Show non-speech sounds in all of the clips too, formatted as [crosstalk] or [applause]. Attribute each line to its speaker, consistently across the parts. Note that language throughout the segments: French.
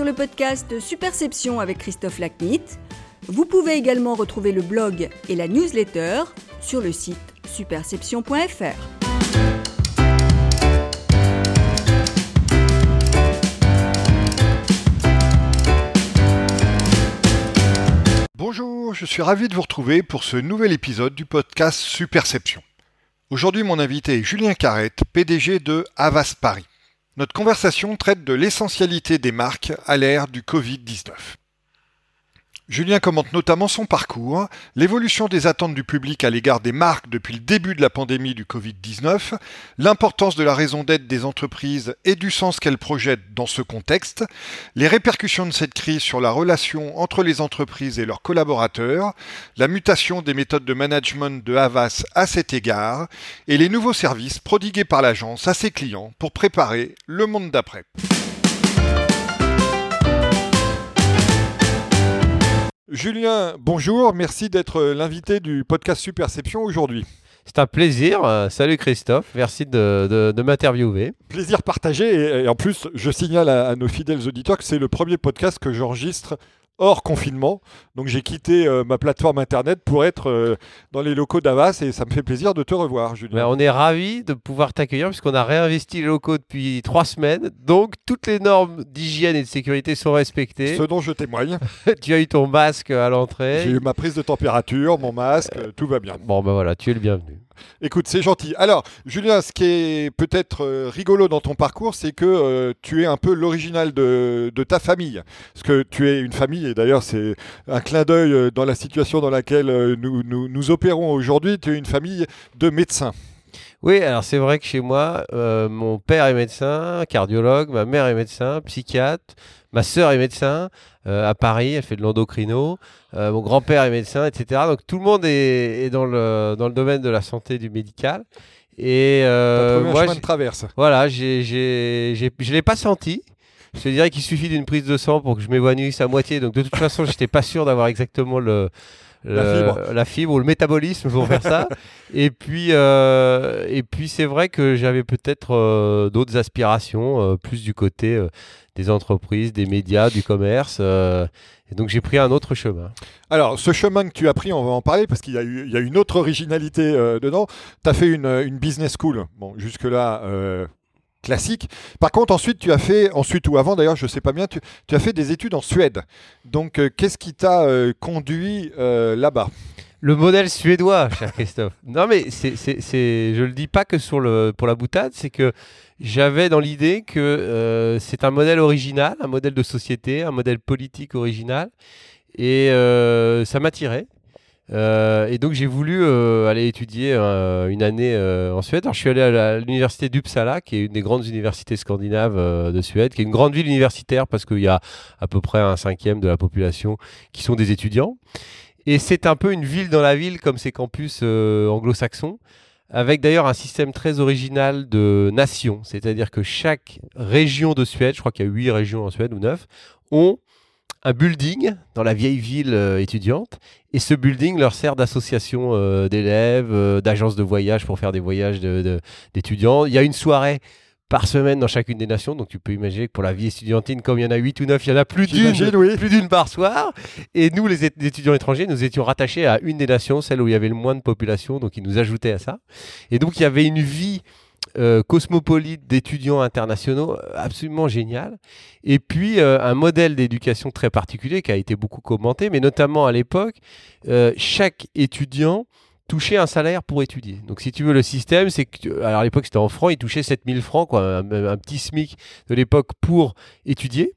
Speaker 1: sur le podcast Superception avec Christophe Lacnit. Vous pouvez également retrouver le blog et la newsletter sur le site superception.fr.
Speaker 2: Bonjour, je suis ravi de vous retrouver pour ce nouvel épisode du podcast Superception. Aujourd'hui, mon invité est Julien Carrette, PDG de Havas Paris. Notre conversation traite de l'essentialité des marques à l'ère du Covid-19. Julien commente notamment son parcours, l'évolution des attentes du public à l'égard des marques depuis le début de la pandémie du Covid-19, l'importance de la raison d'être des entreprises et du sens qu'elles projettent dans ce contexte, les répercussions de cette crise sur la relation entre les entreprises et leurs collaborateurs, la mutation des méthodes de management de Havas à cet égard, et les nouveaux services prodigués par l'agence à ses clients pour préparer le monde d'après. Julien, bonjour, merci d'être l'invité du podcast Superception aujourd'hui.
Speaker 3: C'est un plaisir. Euh, salut Christophe, merci de, m'interviewer.
Speaker 2: Plaisir partagé et, en plus je signale à nos fidèles auditeurs que c'est le premier podcast que j'enregistre hors confinement. Donc j'ai quitté euh, ma plateforme internet pour être euh, dans les locaux d'Avas et ça me fait plaisir de te revoir, Julien.
Speaker 3: Ben, on est ravis de pouvoir t'accueillir puisqu'on a réinvesti les locaux depuis trois semaines. Donc toutes les normes d'hygiène et de sécurité sont respectées.
Speaker 2: Ce dont je témoigne. [laughs]
Speaker 3: tu as eu ton masque à l'entrée.
Speaker 2: J'ai eu ma prise de température, mon masque, tout va bien.
Speaker 3: Bon ben voilà, tu es le bienvenu.
Speaker 2: Écoute, c'est gentil. Alors, Julien, ce qui est peut-être euh, rigolo dans ton parcours, c'est que euh, tu es un peu l'original de, ta famille. Parce que tu es une famille, et d'ailleurs, c'est un clin d'œil euh, dans la situation dans laquelle nous, nous, opérons aujourd'hui. Tu es une famille de médecins.
Speaker 3: Oui, alors c'est vrai que chez moi, mon père est médecin, cardiologue, ma mère est médecin, psychiatre, ma sœur est médecin à Paris, elle fait de l'endocrino. Euh, mon grand-père est médecin, etc. Donc tout le monde est, dans, le, dans le domaine de la santé du médical.
Speaker 2: Et euh, moi, chemin de traverse.
Speaker 3: Voilà, j'ai, je ne l'ai pas senti. Je te dirais qu'il suffit d'une prise de sang pour que je m'évanouisse à moitié. Donc de toute façon, je n'étais pas sûr d'avoir exactement le, la, fibre. ou le métabolisme pour faire ça. [laughs] et puis, euh, et puis c'est vrai que j'avais peut-être euh, d'autres aspirations, plus du côté des entreprises, des médias, du commerce. Et donc j'ai pris un autre chemin.
Speaker 2: Alors ce chemin que tu as pris, on va en parler parce qu'il y, a une autre originalité euh, dedans. Tu as fait une, business school. Bon, jusque-là, euh, classique. Par contre, ensuite, tu as fait, ensuite ou avant d'ailleurs, je ne sais pas bien, tu, as fait des études en Suède. Donc euh, qu'est-ce qui t'a conduit là-bas?
Speaker 3: Le modèle suédois, cher Christophe. [laughs] non, mais c'est, c'est, je le dis pas que pour la boutade, c'est que j'avais dans l'idée que euh, c'est un modèle original, un modèle de société, un modèle politique original, et euh, ça m'attirait. Euh, et donc j'ai voulu aller étudier une année en Suède. Alors je suis allé à l'université d'Uppsala, qui est une des grandes universités scandinaves de Suède, qui est une grande ville universitaire parce qu'il y a à peu près un cinquième de la population qui sont des étudiants. Et c'est un peu une ville dans la ville comme ces campus anglo-saxons avec d'ailleurs un système très original de nations, c'est-à-dire que chaque région de Suède, je crois qu'il y a huit régions en Suède ou neuf, ont un building dans la vieille ville euh, étudiante, et ce building leur sert d'association euh, d'élèves, euh, d'agence de voyage pour faire des voyages d'étudiants. Il y a une soirée par semaine dans chacune des nations. Donc tu peux imaginer que pour la vie étudiantine, comme il y en a 8 ou 9, il y en a plus d'une plus d'une par soir. Et nous, les étudiants étrangers, nous étions rattachés à une des nations, celle où il y avait le moins de population, donc ils nous ajoutaient à ça. Et donc il y avait une vie euh, cosmopolite d'étudiants internationaux euh, absolument génial. Et puis euh, un modèle d'éducation très particulier qui a été beaucoup commenté, mais notamment à l'époque, chaque étudiant toucher un salaire pour étudier. Donc si tu veux le système, c'est que à l'époque c'était en francs, il touchait 7000 francs quoi, un, petit SMIC de l'époque pour étudier.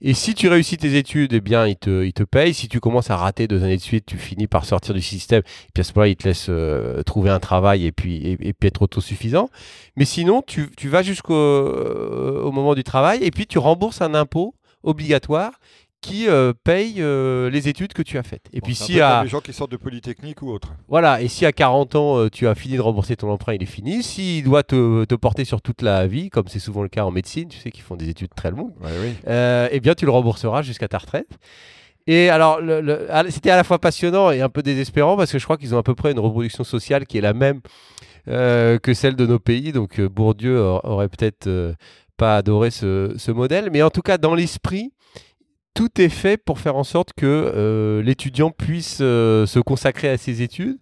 Speaker 3: Et si tu réussis tes études, eh bien, il te, il te paye. Si tu commences à rater deux années de suite, tu finis par sortir du système. Et puis à ce moment-là, il te laisse euh, trouver un travail et puis, et, puis être autosuffisant. Mais sinon, tu, vas jusqu'au euh, moment du travail et puis tu rembourses un impôt obligatoire qui euh, paye euh, les études que tu as faites.
Speaker 2: Et puis si à les gens qui sortent de Polytechnique ou autre.
Speaker 3: Voilà, et si à 40 ans euh, tu as fini de rembourser ton emprunt, il est fini. S'il doit te, te, porter sur toute la vie, comme c'est souvent le cas en médecine, tu sais qu'ils font des études très longues, eh bien tu le rembourseras jusqu'à ta retraite. Et alors, c'était à la fois passionnant et un peu désespérant parce que je crois qu'ils ont à peu près une reproduction sociale qui est la même que celle de nos pays. Donc Bourdieu aurait peut-être pas adoré ce, ce, modèle, mais en tout cas dans l'esprit, tout est fait pour faire en sorte que l'étudiant puisse se consacrer à ses études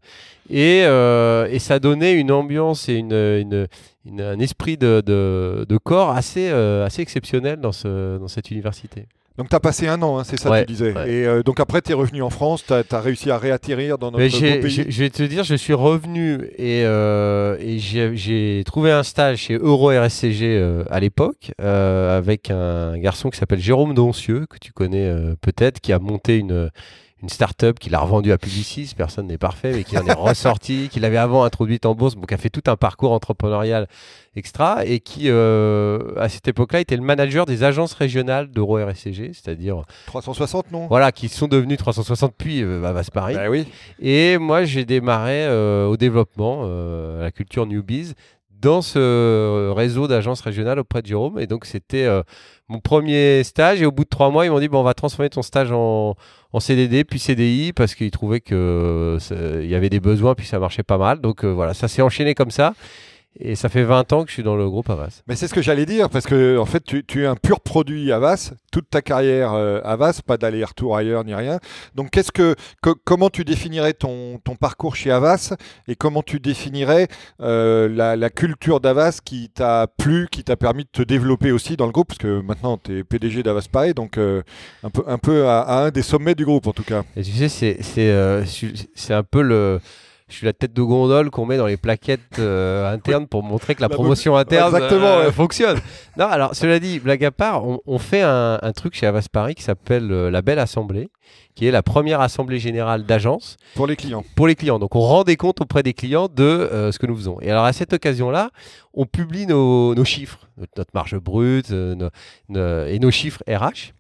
Speaker 3: et, et, ça donnait une ambiance et un esprit de, corps assez, assez exceptionnel dans, ce, dans cette université.
Speaker 2: Donc tu as passé un an, hein, c'est ça que tu disais. Et euh, donc après tu es revenu en France, tu as, réussi à réatterrir dans notre pays.
Speaker 3: Je vais te dire, je suis revenu et, euh, et j'ai trouvé un stage chez Euro RSCG euh, à l'époque avec un garçon qui s'appelle Jérôme Doncieux, que tu connais peut-être, qui a monté une, une start-up qu'il a revendue à Publicis, personne n'est parfait, mais qui en est [laughs] ressorti, qu'il avait avant introduite en bourse, donc qui a fait tout un parcours entrepreneurial extra, et qui, euh, à cette époque-là, était le manager des agences régionales d'Euro RSCG, c'est-à-dire...
Speaker 2: 360, non?
Speaker 3: Voilà, qui sont devenus 360 puis euh, à Paris.
Speaker 2: Bah oui.
Speaker 3: Et moi, j'ai démarré euh, au développement, euh, à la culture Newbies, dans ce réseau d'agences régionales auprès de Jérôme. Et donc, c'était mon premier stage. Et au bout de trois mois, ils m'ont dit bon, on va transformer ton stage en, en CDD, puis CDI, parce qu'ils trouvaient qu'il y avait des besoins, puis ça marchait pas mal. Donc voilà, ça s'est enchaîné comme ça. Et ça fait 20 ans que je suis dans le groupe Avas.
Speaker 2: Mais c'est ce que j'allais dire, parce que en fait, tu, es un pur produit Avas, toute ta carrière euh, Avas, pas d'aller-retour ailleurs ni rien. Donc, qu'est-ce que, comment tu définirais ton, ton, parcours chez Avas et comment tu définirais euh, la, culture d'Avas qui t'a plu, qui t'a permis de te développer aussi dans le groupe, parce que maintenant tu es PDG d'Avas Paris, donc euh, un peu, un peu à, à, un des sommets du groupe en tout cas.
Speaker 3: Et tu sais, c'est, c'est un peu le je suis la tête de gondole qu'on met dans les plaquettes euh, [laughs] internes pour montrer que la, promotion interne euh, fonctionne. Non, alors cela dit, blague à part, on, fait un, truc chez Avas Paris qui s'appelle euh, la Belle Assemblée, qui est la première assemblée générale d'agence.
Speaker 2: Pour les clients.
Speaker 3: Pour les clients. Donc on rend des comptes auprès des clients de ce que nous faisons. Et alors à cette occasion-là, on publie nos, chiffres, notre marge brute et nos chiffres RH.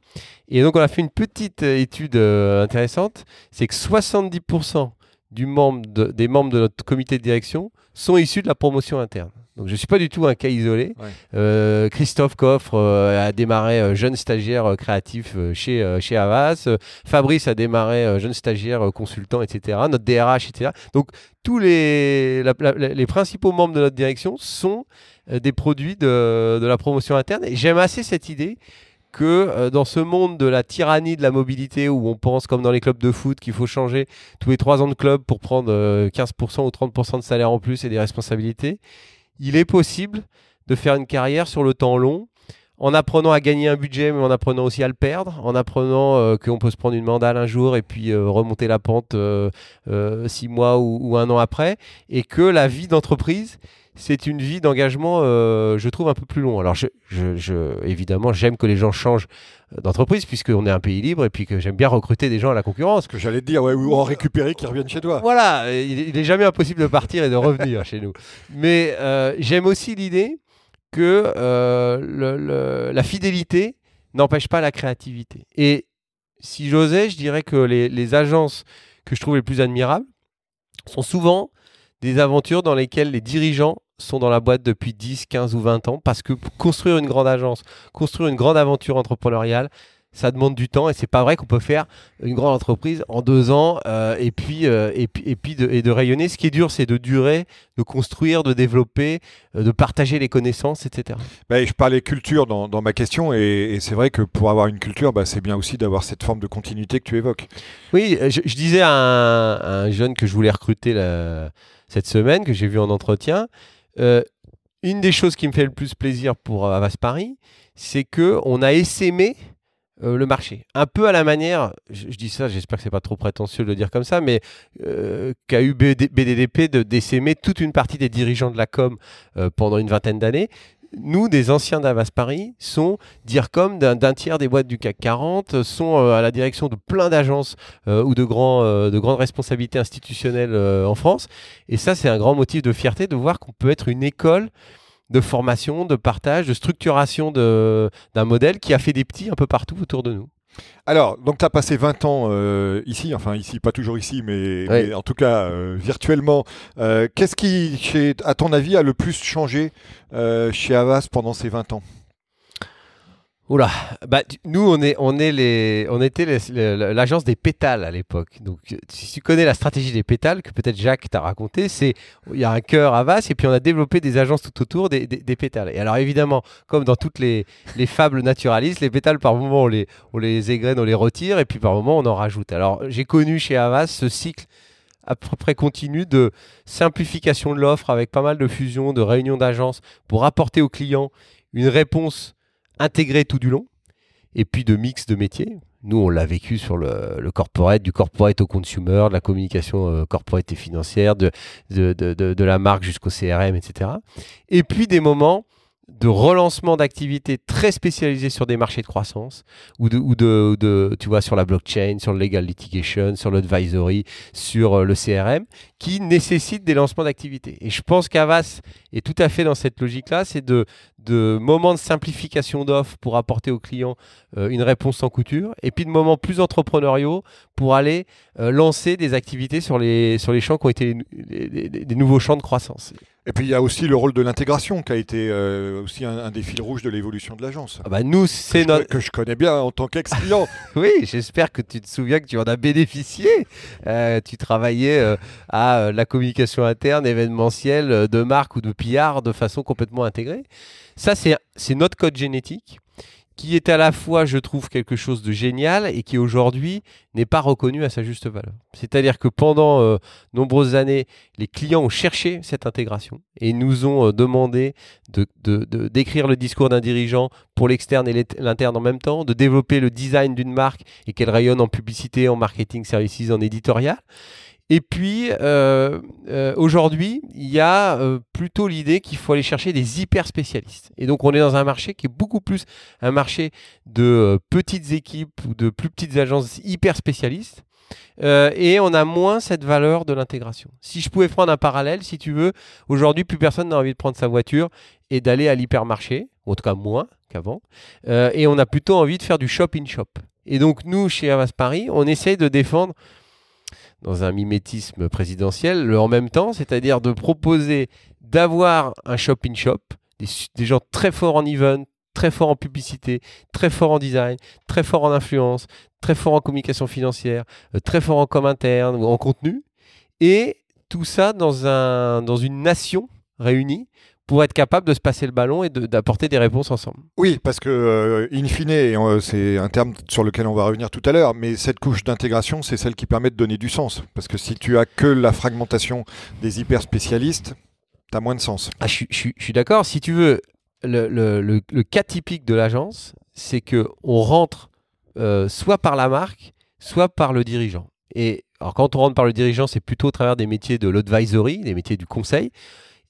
Speaker 3: Et donc on a fait une petite étude intéressante, c'est que 70% du membre des membres de notre comité de direction sont issus de la promotion interne. Donc je ne suis pas du tout un cas isolé. Euh, Christophe Coffre euh, a démarré euh, jeune stagiaire créatif chez, chez Avas. Fabrice a démarré jeune stagiaire consultant, etc. Notre DRH, etc. Donc tous les, les principaux membres de notre direction sont des produits de, de la promotion interne. Et j'aime assez cette idée que euh, dans ce monde de la tyrannie de la mobilité où on pense comme dans les clubs de foot qu'il faut changer tous les trois ans de club pour prendre 15% euh, ou 30% de salaire en plus et des responsabilités, il est possible de faire une carrière sur le temps long en apprenant à gagner un budget, mais en apprenant aussi à le perdre, en apprenant euh, qu'on peut se prendre une mandale un jour et puis remonter la pente six mois ou, un an après, et que la vie d'entreprise, c'est une vie d'engagement, euh, je trouve, un peu plus long. Alors, je, je, évidemment, j'aime que les gens changent d'entreprise, puisqu'on est un pays libre, et puis que j'aime bien recruter des gens à la concurrence.
Speaker 2: Que j'allais te dire, ouais, ou en récupérer qui reviennent chez toi.
Speaker 3: Voilà, il, n'est jamais impossible de partir et de revenir [laughs] chez nous. Mais euh, j'aime aussi l'idée que euh, la fidélité n'empêche pas la créativité. Et si j'osais, je dirais que les, les agences que je trouve les plus admirables sont souvent des aventures dans lesquelles les dirigeants sont dans la boîte depuis 10, 15 ou 20 ans parce que construire une grande agence, construire une grande aventure entrepreneuriale, ça demande du temps et c'est pas vrai qu'on peut faire une grande entreprise en deux ans euh, et puis euh, et puis et puis de, et de rayonner. Ce qui est dur, c'est de durer, de construire, de développer, euh, de partager les connaissances, etc.
Speaker 2: Bah, je parlais culture dans, dans ma question et, c'est vrai que pour avoir une culture, bah, c'est bien aussi d'avoir cette forme de continuité que tu évoques.
Speaker 3: Oui, je, disais à un, jeune que je voulais recruter cette semaine, que j'ai vu en entretien, une des choses qui me fait le plus plaisir pour Avas Paris, c'est que on a essaimé euh, le marché. Un peu à la manière, je, dis ça, j'espère que c'est pas trop prétentieux de le dire comme ça, mais euh, qu'a eu BDDP de décémer toute une partie des dirigeants de la com euh, pendant une vingtaine d'années. Nous, des anciens d'Avas Paris, sont DIRCOM d'un tiers des boîtes du CAC 40, sont à la direction de plein d'agences ou de grandes responsabilités institutionnelles en France. Et ça, c'est un grand motif de fierté de voir qu'on peut être une école de formation, de partage, de structuration d'un modèle qui a fait des petits un peu partout autour de nous.
Speaker 2: Alors, donc tu as passé 20 ans euh, ici, enfin ici, pas toujours ici, mais, en tout cas euh, virtuellement. Euh, qu'est-ce qui, à ton avis, a le plus changé chez Avas pendant ces 20 ans?
Speaker 3: Oula, bah, nous on est, on est les, on était l'agence des pétales à l'époque. Donc si tu connais la stratégie des pétales que peut-être Jacques t'a raconté, c'est il y a un cœur à Vasse et puis on a développé des agences tout autour des, pétales. Et alors évidemment, comme dans toutes les, les, fables naturalistes, les pétales par moment on les, on les égrène, on les retire et puis par moment on en rajoute. Alors j'ai connu chez Avas ce cycle à peu près continu de simplification de l'offre avec pas mal de fusions, de réunions d'agences pour apporter aux clients une réponse intégré tout du long, et puis de mix de métiers. Nous, on l'a vécu sur le, corporate, du corporate au consumer, de la communication euh, corporate et financière, de, de, de, de la marque jusqu'au CRM, etc. Et puis des moments de relancement d'activités très spécialisées sur des marchés de croissance ou de, ou de, tu vois, sur la blockchain, sur le legal litigation, sur l'advisory, sur euh, le CRM, qui nécessitent des lancements d'activités. Et je pense qu'Avas est tout à fait dans cette logique-là, c'est de, de moments de simplification d'offres pour apporter aux clients euh, une réponse sans couture, et puis de moments plus entrepreneuriaux pour aller euh, lancer des activités sur les, sur les champs qui ont été des nouveaux champs de croissance.
Speaker 2: Et puis il y a aussi le rôle de l'intégration qui a été euh, aussi un, des fils rouges de l'évolution de l'agence.
Speaker 3: Ah bah nous, c'est
Speaker 2: notre... que je connais bien en tant qu'ex-client. [laughs]
Speaker 3: oui, j'espère que tu te souviens que tu en as bénéficié. Euh, tu travaillais euh, à la communication interne, événementielle, de marque ou de PR de façon complètement intégrée. Ça, c'est notre code génétique qui est à la fois, je trouve, quelque chose de génial et qui aujourd'hui n'est pas reconnu à sa juste valeur. C'est-à-dire que pendant euh, nombreuses années, les clients ont cherché cette intégration et nous ont euh, demandé de, d'écrire le discours d'un dirigeant pour l'externe et l'interne en même temps, de développer le design d'une marque et qu'elle rayonne en publicité, en marketing services, en éditorial. Et puis, euh, euh, aujourd'hui, il y a euh, plutôt l'idée qu'il faut aller chercher des hyper spécialistes. Et donc, on est dans un marché qui est beaucoup plus un marché de petites équipes ou de plus petites agences hyper spécialistes. et on a moins cette valeur de l'intégration. Si je pouvais prendre un parallèle, si tu veux, aujourd'hui, plus personne n'a envie de prendre sa voiture et d'aller à l'hypermarché, en tout cas moins qu'avant. et on a plutôt envie de faire du shop-in-shop. -shop. Et donc, nous, chez Avas Paris, on essaye de défendre dans un mimétisme présidentiel, en même temps, c'est-à-dire de proposer d'avoir un shop-in-shop, des, gens très forts en event, très forts en publicité, très forts en design, très forts en influence, très forts en communication financière, euh, très forts en com interne ou en contenu, et tout ça dans une nation réunie pour être capable de se passer le ballon et d'apporter des réponses ensemble.
Speaker 2: Oui, parce que, euh, in fine, euh, c'est un terme sur lequel on va revenir tout à l'heure, mais cette couche d'intégration, c'est celle qui permet de donner du sens. Parce que si tu as que la fragmentation des hyper spécialistes, tu as moins de sens.
Speaker 3: Ah, je, suis d'accord. Si tu veux, le, le, cas typique de l'agence, c'est qu'on rentre euh, soit par la marque, soit par le dirigeant. Et alors, quand on rentre par le dirigeant, c'est plutôt au travers des métiers de l'advisory, des métiers du conseil.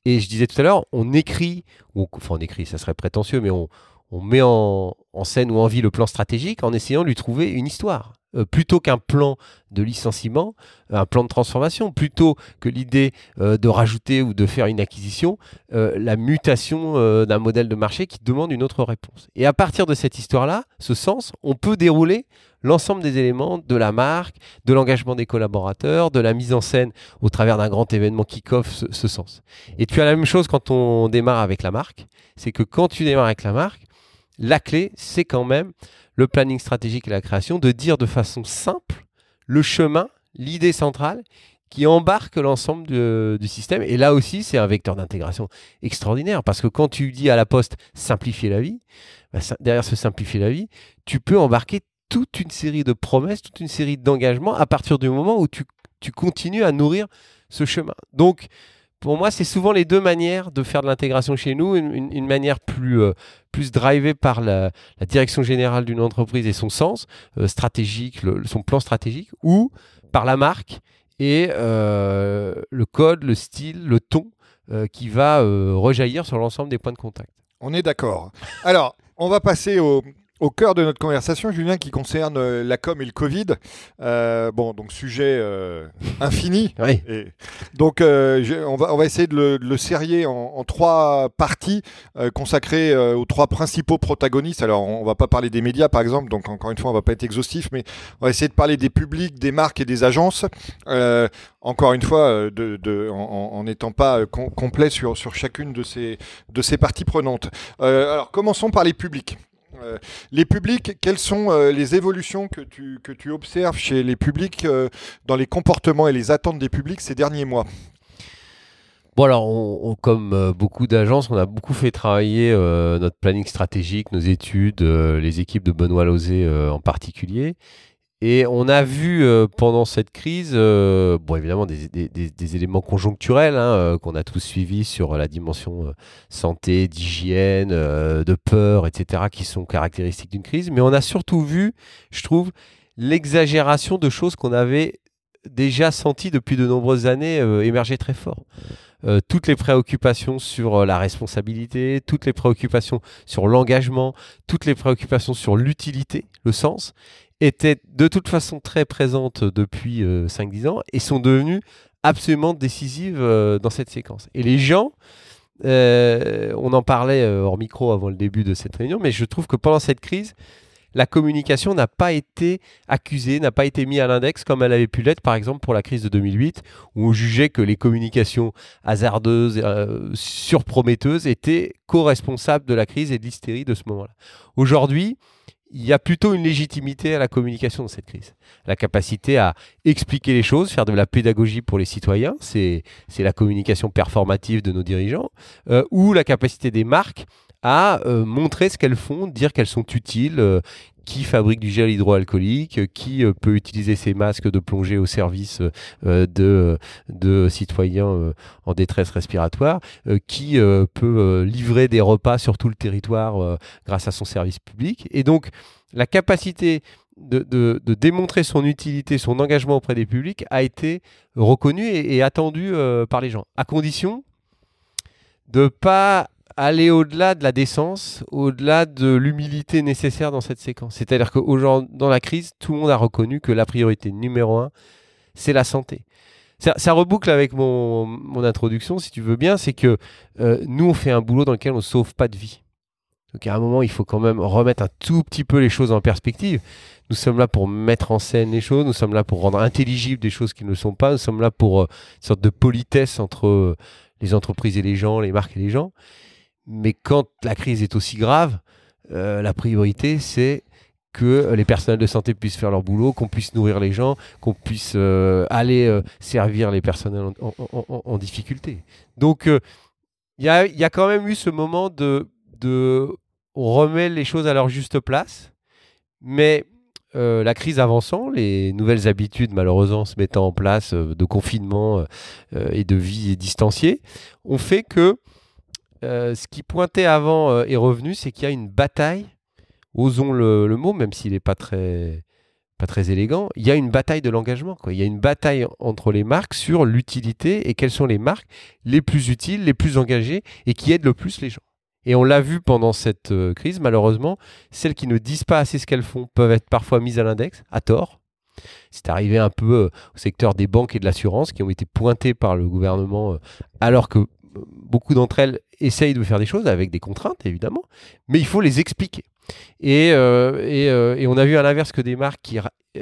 Speaker 3: Et je disais tout à l'heure, on écrit, enfin on écrit, ça serait prétentieux, mais on, met en, scène ou en vie le plan stratégique en essayant de lui trouver une histoire. Euh, plutôt qu'un plan de licenciement, un plan de transformation, plutôt que l'idée euh, de rajouter ou de faire une acquisition, euh, la mutation d'un modèle de marché qui demande une autre réponse. Et à partir de cette histoire-là, ce sens, on peut dérouler l'ensemble des éléments de la marque, de l'engagement des collaborateurs, de la mise en scène au travers d'un grand événement qui offre ce, sens. Et tu as la même chose quand on démarre avec la marque, c'est que quand tu démarres avec la marque, la clé, c'est quand même le planning stratégique et la création, de dire de façon simple le chemin, l'idée centrale qui embarque l'ensemble du système. Et là aussi, c'est un vecteur d'intégration extraordinaire, parce que quand tu dis à la poste simplifier la vie, bah, derrière ce simplifier la vie, tu peux embarquer toute une série de promesses, toute une série d'engagements à partir du moment où tu, continues à nourrir ce chemin. Donc, pour moi, c'est souvent les deux manières de faire de l'intégration chez nous. Une, manière plus, euh, plus drivée par la, direction générale d'une entreprise et son sens euh, stratégique, son plan stratégique, ou par la marque et euh, le code, le style, le ton qui va rejaillir sur l'ensemble des points de contact.
Speaker 2: On est d'accord. Alors, on va passer au, au cœur de notre conversation, Julien, qui concerne euh, la com et le Covid. Euh, bon, donc sujet euh, infini. [laughs]
Speaker 3: Oui.
Speaker 2: donc, on, va, on va essayer de le, de serrer en, trois parties consacrées aux trois principaux protagonistes. Alors, on va pas parler des médias, par exemple, donc encore une fois, on va pas être exhaustif, mais on va essayer de parler des publics, des marques et des agences. encore une fois, de, en n'étant pas complet sur, sur chacune de ces, de ces parties prenantes. alors, commençons par les publics. Euh, les publics, quelles sont euh, les évolutions que tu, que tu observes chez les publics dans les comportements et les attentes des publics ces derniers mois?
Speaker 3: Bon alors, comme beaucoup d'agences, on a beaucoup fait travailler notre planning stratégique, nos études, les équipes de Benoît Lozé en particulier. Et on a vu euh, pendant cette crise, euh, bon évidemment des, éléments conjoncturels hein, euh, qu'on a tous suivis sur la dimension santé, d'hygiène, de peur, etc., qui sont caractéristiques d'une crise. Mais on a surtout vu, je trouve, l'exagération de choses qu'on avait déjà senties depuis de nombreuses années émerger très fort. toutes les préoccupations sur la responsabilité, toutes les préoccupations sur l'engagement, toutes les préoccupations sur l'utilité, le sens étaient de toute façon très présentes depuis 5-10 euh, ans et sont devenues absolument décisives euh, dans cette séquence. Et les gens, euh, on en parlait hors micro avant le début de cette réunion, mais je trouve que pendant cette crise, la communication n'a pas été accusée, n'a pas été mise à l'index comme elle avait pu l'être, par exemple, pour la crise de 2008, où on jugeait que les communications hasardeuses, surprometteuses, étaient co-responsables de la crise et de l'hystérie de ce moment-là. Aujourd'hui, il y a plutôt une légitimité à la communication dans cette crise. La capacité à expliquer les choses, faire de la pédagogie pour les citoyens, c'est la communication performative de nos dirigeants, euh, ou la capacité des marques à euh, montrer ce qu'elles font, dire qu'elles sont utiles, euh, qui fabrique du gel hydroalcoolique, qui peut utiliser ces masques de plongée au service de, de, citoyens en détresse respiratoire, qui peut livrer des repas sur tout le territoire grâce à son service public. Et donc, la capacité de, de, démontrer son utilité, son engagement auprès des publics a été reconnue et, et attendue par les gens, à condition de ne pas aller au-delà de la décence, au-delà de l'humilité nécessaire dans cette séquence. C'est-à-dire que dans la crise, tout le monde a reconnu que la priorité numéro un, c'est la santé. Ça, reboucle avec mon, introduction, si tu veux bien, c'est que euh, nous, on fait un boulot dans lequel on ne sauve pas de vie. Donc à un moment, il faut quand même remettre un tout petit peu les choses en perspective. Nous sommes là pour mettre en scène les choses, nous sommes là pour rendre intelligibles des choses qui ne le sont pas, nous sommes là pour euh, une sorte de politesse entre euh, les entreprises et les gens, les marques et les gens. Mais quand la crise est aussi grave, euh, la priorité, c'est que les personnels de santé puissent faire leur boulot, qu'on puisse nourrir les gens, qu'on puisse euh, aller euh, servir les personnels en, difficulté. Donc, il y a, quand même eu ce moment de, de, On remet les choses à leur juste place, mais la crise avançant, les nouvelles habitudes malheureusement se mettant en place de confinement et de vie distanciée, ont fait que euh, ce qui pointait avant euh, est revenu, c'est qu'il y a une bataille, osons le, mot, même s'il n'est pas très, pas très élégant, il y a une bataille de l'engagement. Il y a une bataille entre les marques sur l'utilité et quelles sont les marques les plus utiles, les plus engagées et qui aident le plus les gens. Et on l'a vu pendant cette euh, crise, malheureusement, celles qui ne disent pas assez ce qu'elles font peuvent être parfois mises à l'index, à tort. C'est arrivé un peu au secteur des banques et de l'assurance qui ont été pointées par le gouvernement alors que beaucoup d'entre elles essayent de faire des choses avec des contraintes, évidemment, mais il faut les expliquer. Et, euh, euh, et, on a vu à l'inverse que des marques qui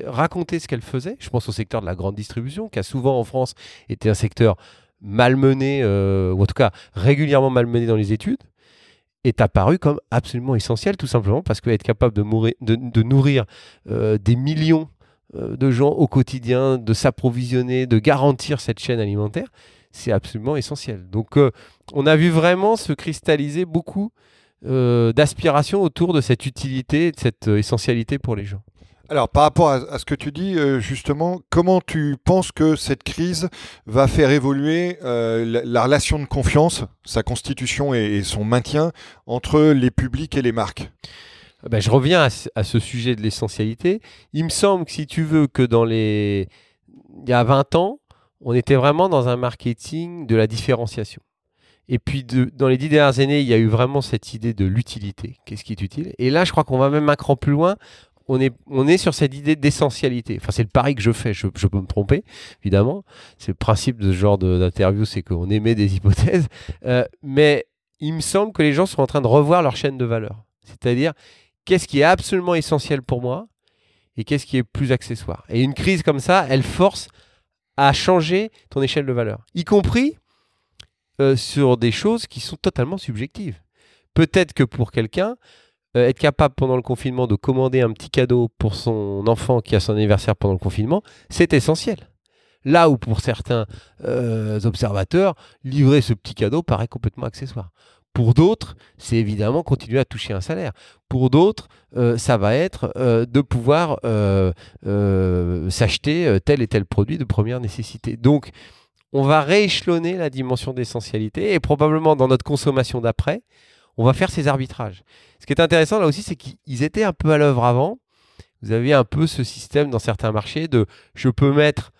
Speaker 3: racontaient ce qu'elles faisaient, je pense au secteur de la grande distribution, qui a souvent en France été un secteur malmené, euh, ou en tout cas régulièrement malmené dans les études, est apparu comme absolument essentiel, tout simplement parce qu'être capable de, nourrir des millions de gens au quotidien, de s'approvisionner, de garantir cette chaîne alimentaire, c'est absolument essentiel. Donc euh, on a vu vraiment se cristalliser beaucoup euh, d'aspiration autour de cette utilité, de cette euh, essentialité pour les gens.
Speaker 2: Alors, par rapport à, ce que tu dis, justement, comment tu penses que cette crise va faire évoluer la, relation de confiance, sa constitution et, son maintien entre les publics et les marques?
Speaker 3: Ben, Je reviens à, ce sujet de l'essentialité. Il me semble que si tu veux que dans les... Il y a 20 ans, on était vraiment dans un marketing de la différenciation. Et puis, dans les dix dernières années, il y a eu vraiment cette idée de l'utilité. Qu'est-ce qui est utile? Et là, je crois qu'on va même un cran plus loin. On est, on est sur cette idée d'essentialité. Enfin, c'est le pari que je fais. Je, peux me tromper, évidemment. C'est le principe de ce genre d'interview, c'est qu'on émet des hypothèses. Euh, mais il me semble que les gens sont en train de revoir leur chaîne de valeur. C'est-à-dire, qu'est-ce qui est absolument essentiel pour moi et qu'est-ce qui est plus accessoire? Et une crise comme ça, elle force à changer ton échelle de valeur, y compris euh, sur des choses qui sont totalement subjectives. Peut-être que pour quelqu'un, euh, être capable pendant le confinement de commander un petit cadeau pour son enfant qui a son anniversaire pendant le confinement, c'est essentiel. Là où pour certains euh, observateurs, livrer ce petit cadeau paraît complètement accessoire. Pour d'autres, c'est évidemment continuer à toucher un salaire. Pour d'autres, euh, ça va être de pouvoir s'acheter tel et tel produit de première nécessité. Donc, on va rééchelonner la dimension d'essentialité et probablement dans notre consommation d'après, on va faire ces arbitrages. Ce qui est intéressant là aussi, c'est qu'ils étaient un peu à l'œuvre avant. Vous avez un peu ce système dans certains marchés de je peux mettre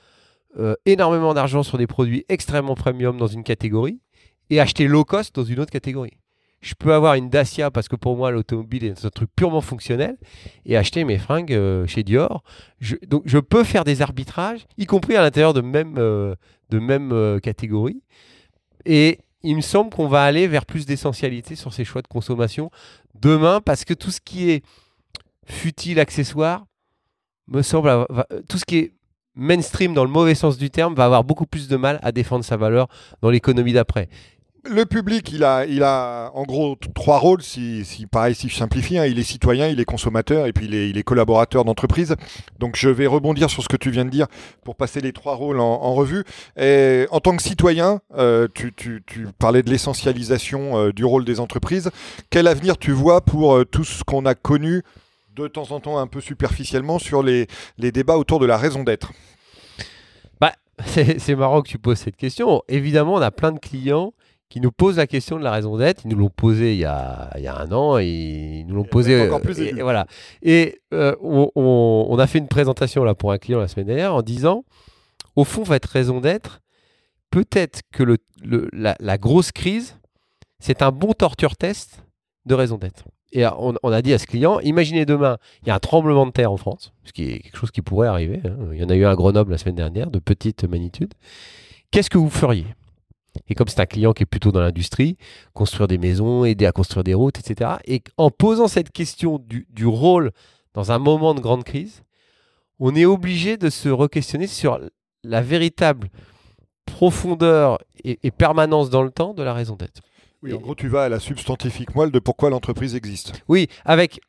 Speaker 3: euh, énormément d'argent sur des produits extrêmement premium dans une catégorie et acheter low cost dans une autre catégorie. Je peux avoir une Dacia parce que pour moi l'automobile est un truc purement fonctionnel et acheter mes fringues euh, chez Dior. donc je peux faire des arbitrages, y compris à l'intérieur de même, euh, de même catégorie. Et il me semble qu'on va aller vers plus d'essentialité sur ces choix de consommation demain parce que tout ce qui est futile, accessoire, me semble, tout ce qui est mainstream dans le mauvais sens du terme va avoir beaucoup plus de mal à défendre sa valeur dans l'économie d'après
Speaker 2: le public, il a, il a en gros trois rôles, si, si pareil, si je simplifie. Hein. il est citoyen, il est consommateur et puis il est, collaborateur d'entreprise. Donc je vais rebondir sur ce que tu viens de dire pour passer les trois rôles en, revue. En tant que citoyen, euh, tu, tu, tu, parlais de l'essentialisation euh, du rôle des entreprises. Quel avenir tu vois pour euh, tout ce qu'on a connu de temps en temps un peu superficiellement sur les, les débats autour de la raison d'être?
Speaker 3: Bah, [laughs] C'est marrant que tu poses cette question. Évidemment, on a plein de clients qui nous posent la question de la raison d'être. Ils nous l'ont posé il y, a, il y, a, un an et ils nous l'ont posé.
Speaker 2: Encore plus
Speaker 3: et, voilà. Et euh, on, on, a fait une présentation là pour un client la semaine dernière en disant, au fond, votre raison d'être, peut-être que le, le, la, la, grosse crise, c'est un bon torture test de raison d'être. Et on, on, a dit à ce client, imaginez demain, il y a un tremblement de terre en France, ce qui est quelque chose qui pourrait arriver. Hein. Il y en a eu un à Grenoble la semaine dernière, de petite magnitude. Qu'est-ce que vous feriez? Et comme c'est un client qui est plutôt dans l'industrie, construire des maisons, aider à construire des routes, etc. Et en posant cette question du, rôle dans un moment de grande crise, on est obligé de se re-questionner sur la véritable profondeur et, permanence dans le temps de la raison d'être.
Speaker 2: Oui, en gros, tu vas à la substantifique moelle de pourquoi l'entreprise existe.
Speaker 3: Oui, avec.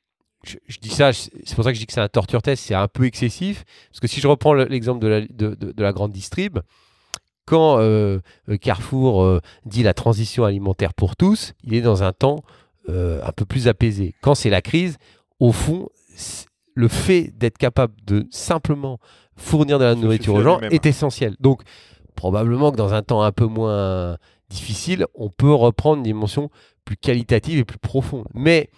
Speaker 3: Je, dis ça, c'est pour ça que je dis que c'est un torture test, c'est un peu excessif. Parce que si je reprends l'exemple de la, de la grande distrib, quand euh, euh, Carrefour euh, dit la transition alimentaire pour tous, il est dans un temps un peu plus apaisé. Quand c'est la crise, au fond, le fait d'être capable de simplement fournir de la nourriture aux gens est essentiel. Donc, probablement que dans un temps un peu moins difficile, on peut reprendre une dimension plus qualitative et plus profonde. Mais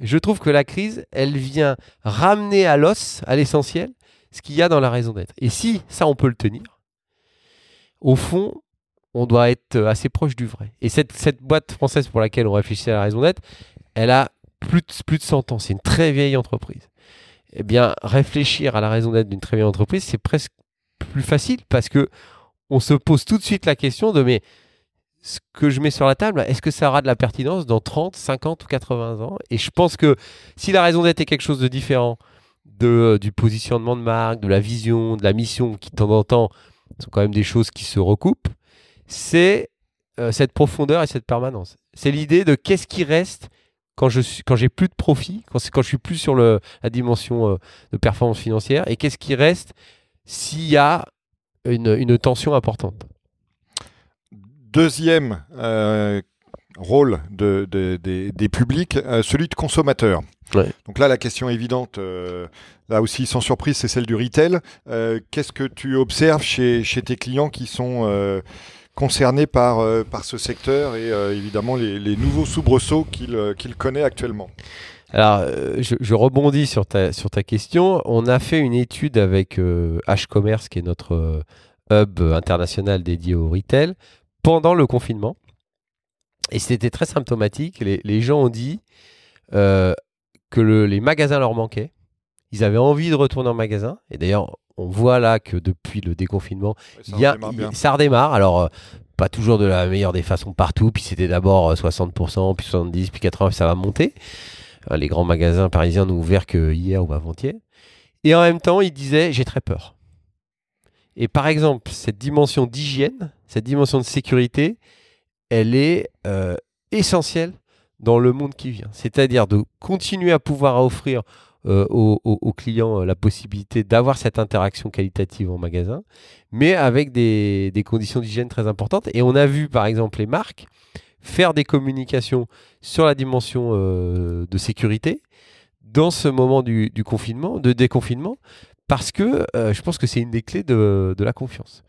Speaker 3: je trouve que la crise, elle vient ramener à l'os, à l'essentiel, ce qu'il y a dans la raison d'être. Et si ça, on peut le tenir, au fond, on doit être assez proche du vrai. Et cette, cette boîte française pour laquelle on réfléchissait à la raison d'être, elle a plus de, plus de 100 ans. C'est une très vieille entreprise. Eh bien, réfléchir à la raison d'être d'une très vieille entreprise, c'est presque plus facile parce que on se pose tout de suite la question de mais ce que je mets sur la table, est-ce que ça aura de la pertinence dans 30, 50 ou 80 ans? Et je pense que si la raison d'être est quelque chose de différent de, du positionnement de marque, de la vision, de la mission qui de temps en temps ce sont quand même des choses qui se recoupent, c'est euh, cette profondeur et cette permanence. C'est l'idée de qu'est-ce qui reste quand je suis, quand j'ai plus de profit, quand, quand je suis plus sur le, la dimension euh, de performance financière, et qu'est-ce qui reste s'il y a une, une, tension importante.
Speaker 2: Deuxième euh, rôle de, des publics, celui de consommateur. Donc là, la question évidente, euh, là aussi sans surprise, c'est celle du retail. Euh, qu'est-ce que tu observes chez, chez, tes clients qui sont euh, concernés par, par ce secteur et évidemment les, nouveaux soubresauts qu'il connaît actuellement?
Speaker 3: Alors, je, rebondis sur ta, sur ta question. On a fait une étude avec H-Commerce, qui est notre hub international dédié au retail, pendant le confinement. Et c'était très symptomatique. Les, les, gens ont dit que les magasins leur manquaient. Ils avaient envie de retourner en magasin. Et d'ailleurs, on voit là que depuis le déconfinement, ça, y a, redémarre ça redémarre. Alors, euh, pas toujours de la meilleure des façons partout. Puis c'était d'abord 60%, euh, puis 70%, puis 80%, puis ça va monter. Euh, les grands magasins parisiens n'ont ouvert que hier ou avant-hier. Et en même temps, ils disaient j'ai très peur. Et par exemple, cette dimension d'hygiène, cette dimension de sécurité, elle est essentielle dans le monde qui vient. C'est-à-dire de continuer à pouvoir offrir euh, aux, clients euh, la possibilité d'avoir cette interaction qualitative en magasin, mais avec des, conditions d'hygiène très importantes. Et on a vu par exemple les marques faire des communications sur la dimension euh, de sécurité dans ce moment du, confinement, de déconfinement, parce que je pense que c'est une des clés de, la confiance.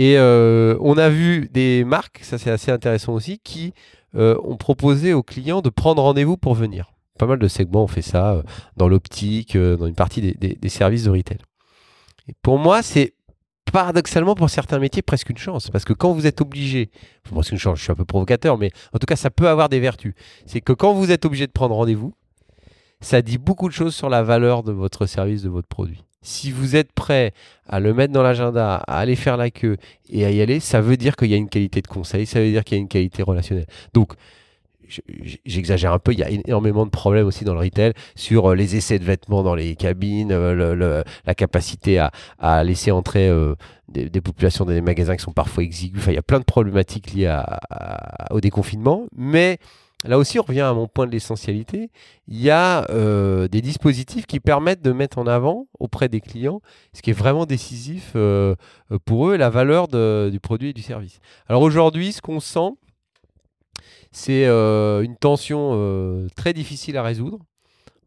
Speaker 3: Et on a vu des marques, ça c'est assez intéressant aussi, qui ont proposé aux clients de prendre rendez-vous pour venir pas mal de segments ont fait ça, euh, dans l'optique, euh, dans une partie des, services de retail. Et pour moi, c'est paradoxalement pour certains métiers presque une chance, parce que quand vous êtes obligé, chance, je suis un peu provocateur, mais en tout cas ça peut avoir des vertus, c'est que quand vous êtes obligé de prendre rendez-vous, ça dit beaucoup de choses sur la valeur de votre service, de votre produit. Si vous êtes prêt à le mettre dans l'agenda, à aller faire la queue et à y aller, ça veut dire qu'il y a une qualité de conseil, ça veut dire qu'il y a une qualité relationnelle. Donc, j'exagère un peu, il y a énormément de problèmes aussi dans le retail sur euh, les essais de vêtements dans les cabines, euh, la capacité à, laisser entrer euh, des, populations dans des magasins qui sont parfois exigus. Enfin, il y a plein de problématiques liées au déconfinement. Mais là aussi, on revient à mon point de l'essentialité. Il y a des dispositifs qui permettent de mettre en avant auprès des clients ce qui est vraiment décisif pour eux, la valeur du produit et du service. Alors aujourd'hui, ce qu'on sent, c'est euh, une tension euh, très difficile à résoudre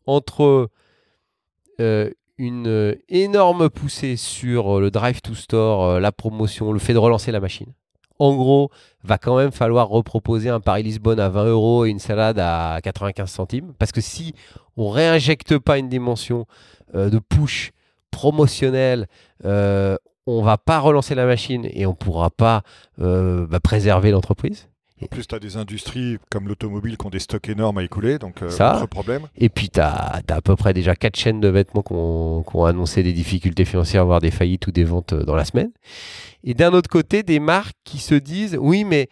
Speaker 3: entre euh, une énorme poussée sur le drive to store, la promotion, le fait de relancer la machine. En gros, va quand même falloir reproposer un Paris-Lisbonne à 20 euros et une salade à 95 centimes. Parce que si on réinjecte pas une dimension de push promotionnelle, on va pas relancer la machine et on pourra pas bah, préserver l'entreprise.
Speaker 2: En plus, tu as des industries comme l'automobile qui ont des stocks énormes à écouler, donc euh, problème.
Speaker 3: Et puis, tu as, à peu près déjà quatre chaînes de vêtements qui ont, annoncé des difficultés financières, voire des faillites ou des ventes euh, dans la semaine. Et d'un autre côté, des marques qui se disent oui, mais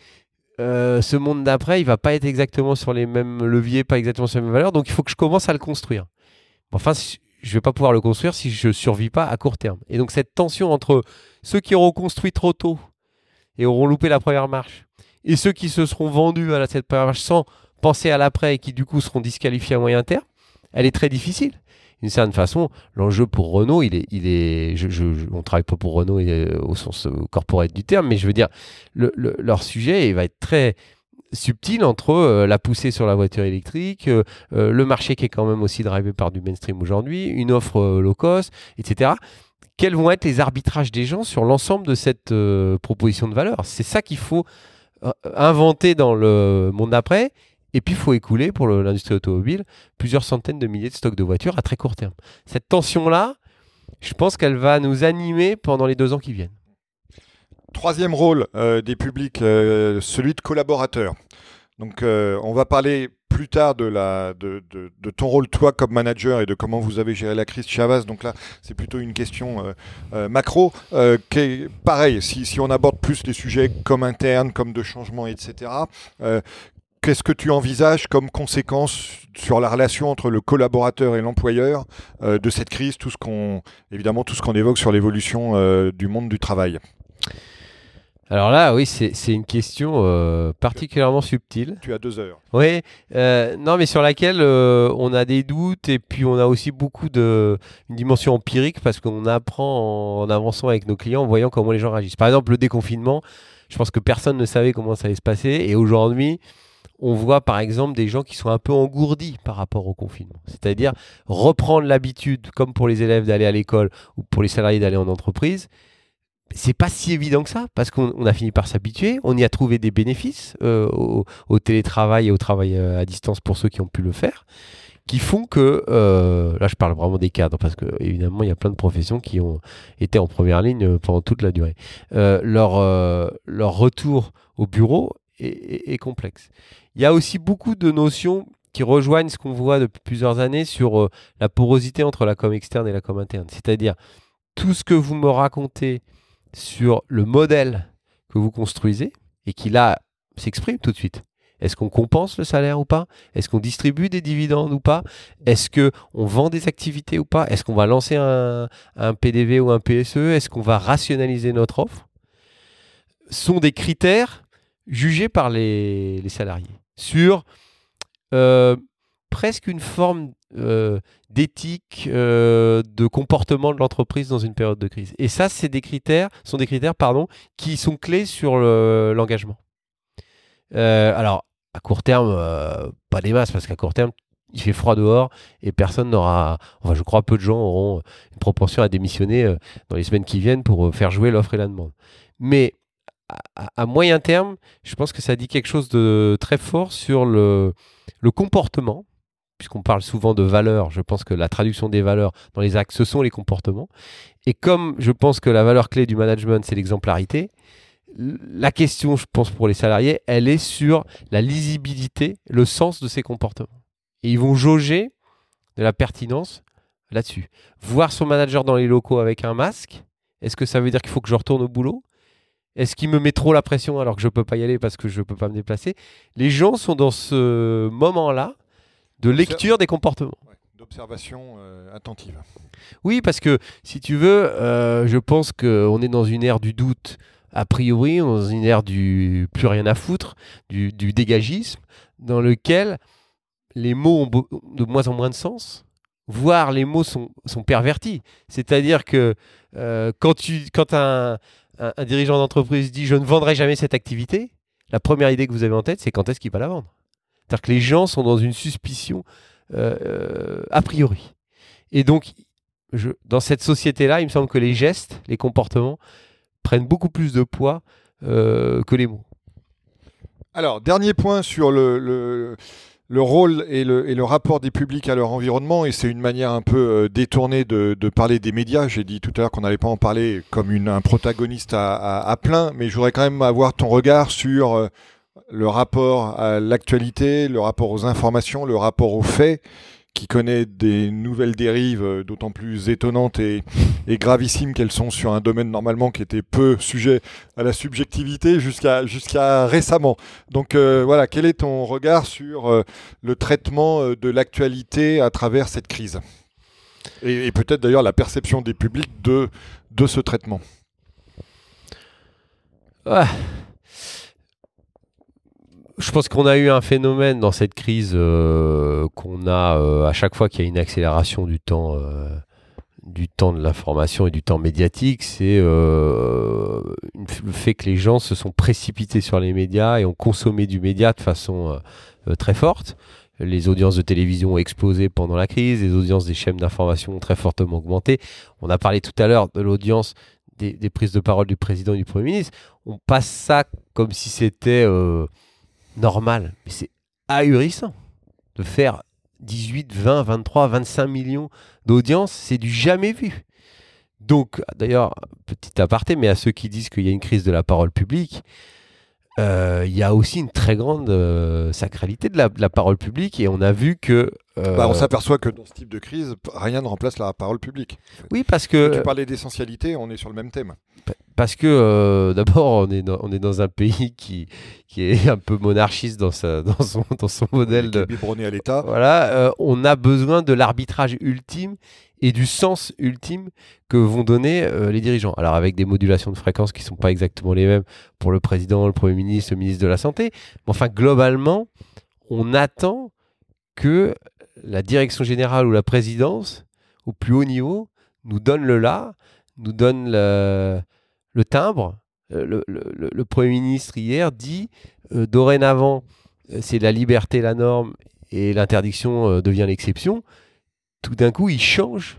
Speaker 3: euh, ce monde d'après, il va pas être exactement sur les mêmes leviers, pas exactement sur les mêmes valeurs, donc il faut que je commence à le construire. Enfin, je vais pas pouvoir le construire si je survis pas à court terme. Et donc, cette tension entre ceux qui auront construit trop tôt et auront loupé la première marche et ceux qui se seront vendus à cette première sans penser à l'après et qui du coup seront disqualifiés à moyen terme, elle est très difficile. D'une certaine façon, l'enjeu pour Renault, il est, il est, on travaille pas pour Renault euh, au sens euh, corporate du terme, mais je veux dire, leur sujet va être très subtil entre euh, la poussée sur la voiture électrique, le marché qui est quand même aussi drivé par du mainstream aujourd'hui, une offre low cost, etc quels vont être les arbitrages des gens sur l'ensemble de cette proposition de valeur? C'est ça qu'il faut euh, inventé dans le monde d'après. Et puis, il faut écouler pour l'industrie automobile plusieurs centaines de milliers de stocks de voitures à très court terme. Cette tension-là, je pense qu'elle va nous animer pendant les deux ans qui viennent.
Speaker 2: Troisième rôle euh, des publics, euh, celui de collaborateur. Donc, on va parler plus tard de, ton rôle toi comme manager et de comment vous avez géré la crise Chavas. Donc là, c'est plutôt une question euh, euh, macro. Euh, pareil, si, on aborde plus les sujets comme internes, comme de changement, etc. Qu'est-ce que tu envisages comme conséquence sur la relation entre le collaborateur et l'employeur de cette crise, tout ce évidemment tout ce qu'on évoque sur l'évolution du monde du travail?
Speaker 3: Alors là, oui, c'est une question euh, particulièrement subtile.
Speaker 2: Tu as deux heures.
Speaker 3: Oui, euh, non, mais sur laquelle euh, on a des doutes et puis on a aussi beaucoup de une dimension empirique parce qu'on apprend en, avançant avec nos clients, en voyant comment les gens réagissent. Par exemple, le déconfinement, je pense que personne ne savait comment ça allait se passer et aujourd'hui, on voit par exemple des gens qui sont un peu engourdis par rapport au confinement. C'est-à-dire reprendre l'habitude, comme pour les élèves d'aller à l'école ou pour les salariés d'aller en entreprise c'est pas si évident que ça, parce qu'on a fini par s'habituer, on y a trouvé des bénéfices euh, au, télétravail et au travail euh, à distance pour ceux qui ont pu le faire, qui font que, euh, là je parle vraiment des cadres, parce que évidemment il y a plein de professions qui ont été en première ligne pendant toute la durée. leur, retour au bureau est, complexe. Il y a aussi beaucoup de notions qui rejoignent ce qu'on voit depuis plusieurs années sur la porosité entre la com externe et la com interne, c'est-à-dire tout ce que vous me racontez sur le modèle que vous construisez et qui là s'exprime tout de suite. Est-ce qu'on compense le salaire ou pas? Est-ce qu'on distribue des dividendes ou pas? Est-ce qu'on vend des activités ou pas? Est-ce qu'on va lancer un, PDV ou un PSE Est-ce qu'on va rationaliser notre offre? Sont des critères jugés par les, les salariés sur presque une forme d'éthique, de comportement de l'entreprise dans une période de crise. Et ça, c'est des critères, sont des critères, pardon, qui sont clés sur l'engagement. alors, à court terme, pas des masses, parce qu'à court terme, il fait froid dehors et personne n'aura, enfin je crois peu de gens auront une propension à démissionner euh, dans les semaines qui viennent pour euh, faire jouer l'offre et la demande. Mais à, moyen terme, je pense que ça dit quelque chose de très fort sur le comportement, puisqu'on parle souvent de valeurs, je pense que la traduction des valeurs dans les actes, ce sont les comportements. Et comme je pense que la valeur clé du management, c'est l'exemplarité, la question, je pense, pour les salariés, elle est sur la lisibilité, le sens de ces comportements. Et ils vont jauger de la pertinence là-dessus. Voir son manager dans les locaux avec un masque, est-ce que ça veut dire qu'il faut que je retourne au boulot? Est-ce qu'il me met trop la pression alors que je ne peux pas y aller parce que je ne peux pas me déplacer? Les gens sont dans ce moment-là de lecture des comportements.
Speaker 2: D'observation euh, attentive.
Speaker 3: Oui, parce que si tu veux, euh, je pense qu'on est dans une ère du doute a priori, dans une ère du plus rien à foutre, du, du dégagisme, dans lequel les mots ont de moins en moins de sens, voire les mots sont, pervertis. C'est-à-dire que euh, quand, tu, quand un, dirigeant d'entreprise dit je ne vendrai jamais cette activité, la première idée que vous avez en tête, c'est quand est-ce qu'il va la vendre? C'est-à-dire que les gens sont dans une suspicion euh, euh, a priori. Et donc, dans cette société-là, il me semble que les gestes, les comportements prennent beaucoup plus de poids que les mots.
Speaker 2: Alors, dernier point sur le le rôle et le, rapport des publics à leur environnement, et c'est une manière un peu euh, détournée de, parler des médias. J'ai dit tout à l'heure qu'on n'allait pas en parler comme un protagoniste à, plein, mais je voudrais quand même avoir ton regard sur euh, le rapport à l'actualité, le rapport aux informations, le rapport aux faits, qui connaît des nouvelles dérives euh, d'autant plus étonnantes et, gravissimes qu'elles sont sur un domaine normalement qui était peu sujet à la subjectivité jusqu'à récemment. Donc euh, voilà, quel est ton regard sur euh, le traitement de l'actualité à travers cette crise? Et, peut-être d'ailleurs la perception des publics de, de ce traitement?
Speaker 3: Je pense qu'on a eu un phénomène dans cette crise euh, qu'on a euh, à chaque fois qu'il y a une accélération du temps, euh, du temps de l'information et du temps médiatique, c'est le fait que les gens se sont précipités sur les médias et ont consommé du média de façon très forte. Les audiences de télévision ont explosé pendant la crise, les audiences des chaînes d'information ont très fortement augmenté. On a parlé tout à l'heure de l'audience des, des, prises de parole du président et du Premier ministre. On passe ça comme si c'était normal. Mais c'est ahurissant de faire 18, 20, 23, 25 millions d'audience. C'est du jamais vu. Donc, d'ailleurs, petit aparté, mais à ceux qui disent qu'il y a une crise de la parole publique, euh, il y a aussi une très grande euh, sacralité de la, parole publique et on a vu que...
Speaker 2: Euh, bah, on s'aperçoit que dans ce type de crise, rien ne remplace la parole publique.
Speaker 3: Oui, parce que...
Speaker 2: tu parlais d'essentialité, on est sur le même thème.
Speaker 3: Parce que d'abord, on est, dans, on est dans un pays qui, qui est un peu monarchiste dans, sa, dans, son, dans son modèle de...
Speaker 2: à l'État.
Speaker 3: Voilà, on a besoin de l'arbitrage ultime et du sens ultime que vont donner euh, les dirigeants. Alors avec des modulations de fréquences qui ne sont pas exactement les mêmes pour le président, le Premier ministre, le ministre de la Santé. Mais enfin, globalement, on attend que la direction générale ou la présidence, au plus haut niveau, nous donne le là, nous donne le, timbre. Euh, le, Premier ministre hier dit euh, dorénavant, c'est la liberté la norme et l'interdiction devient l'exception tout d'un coup, il change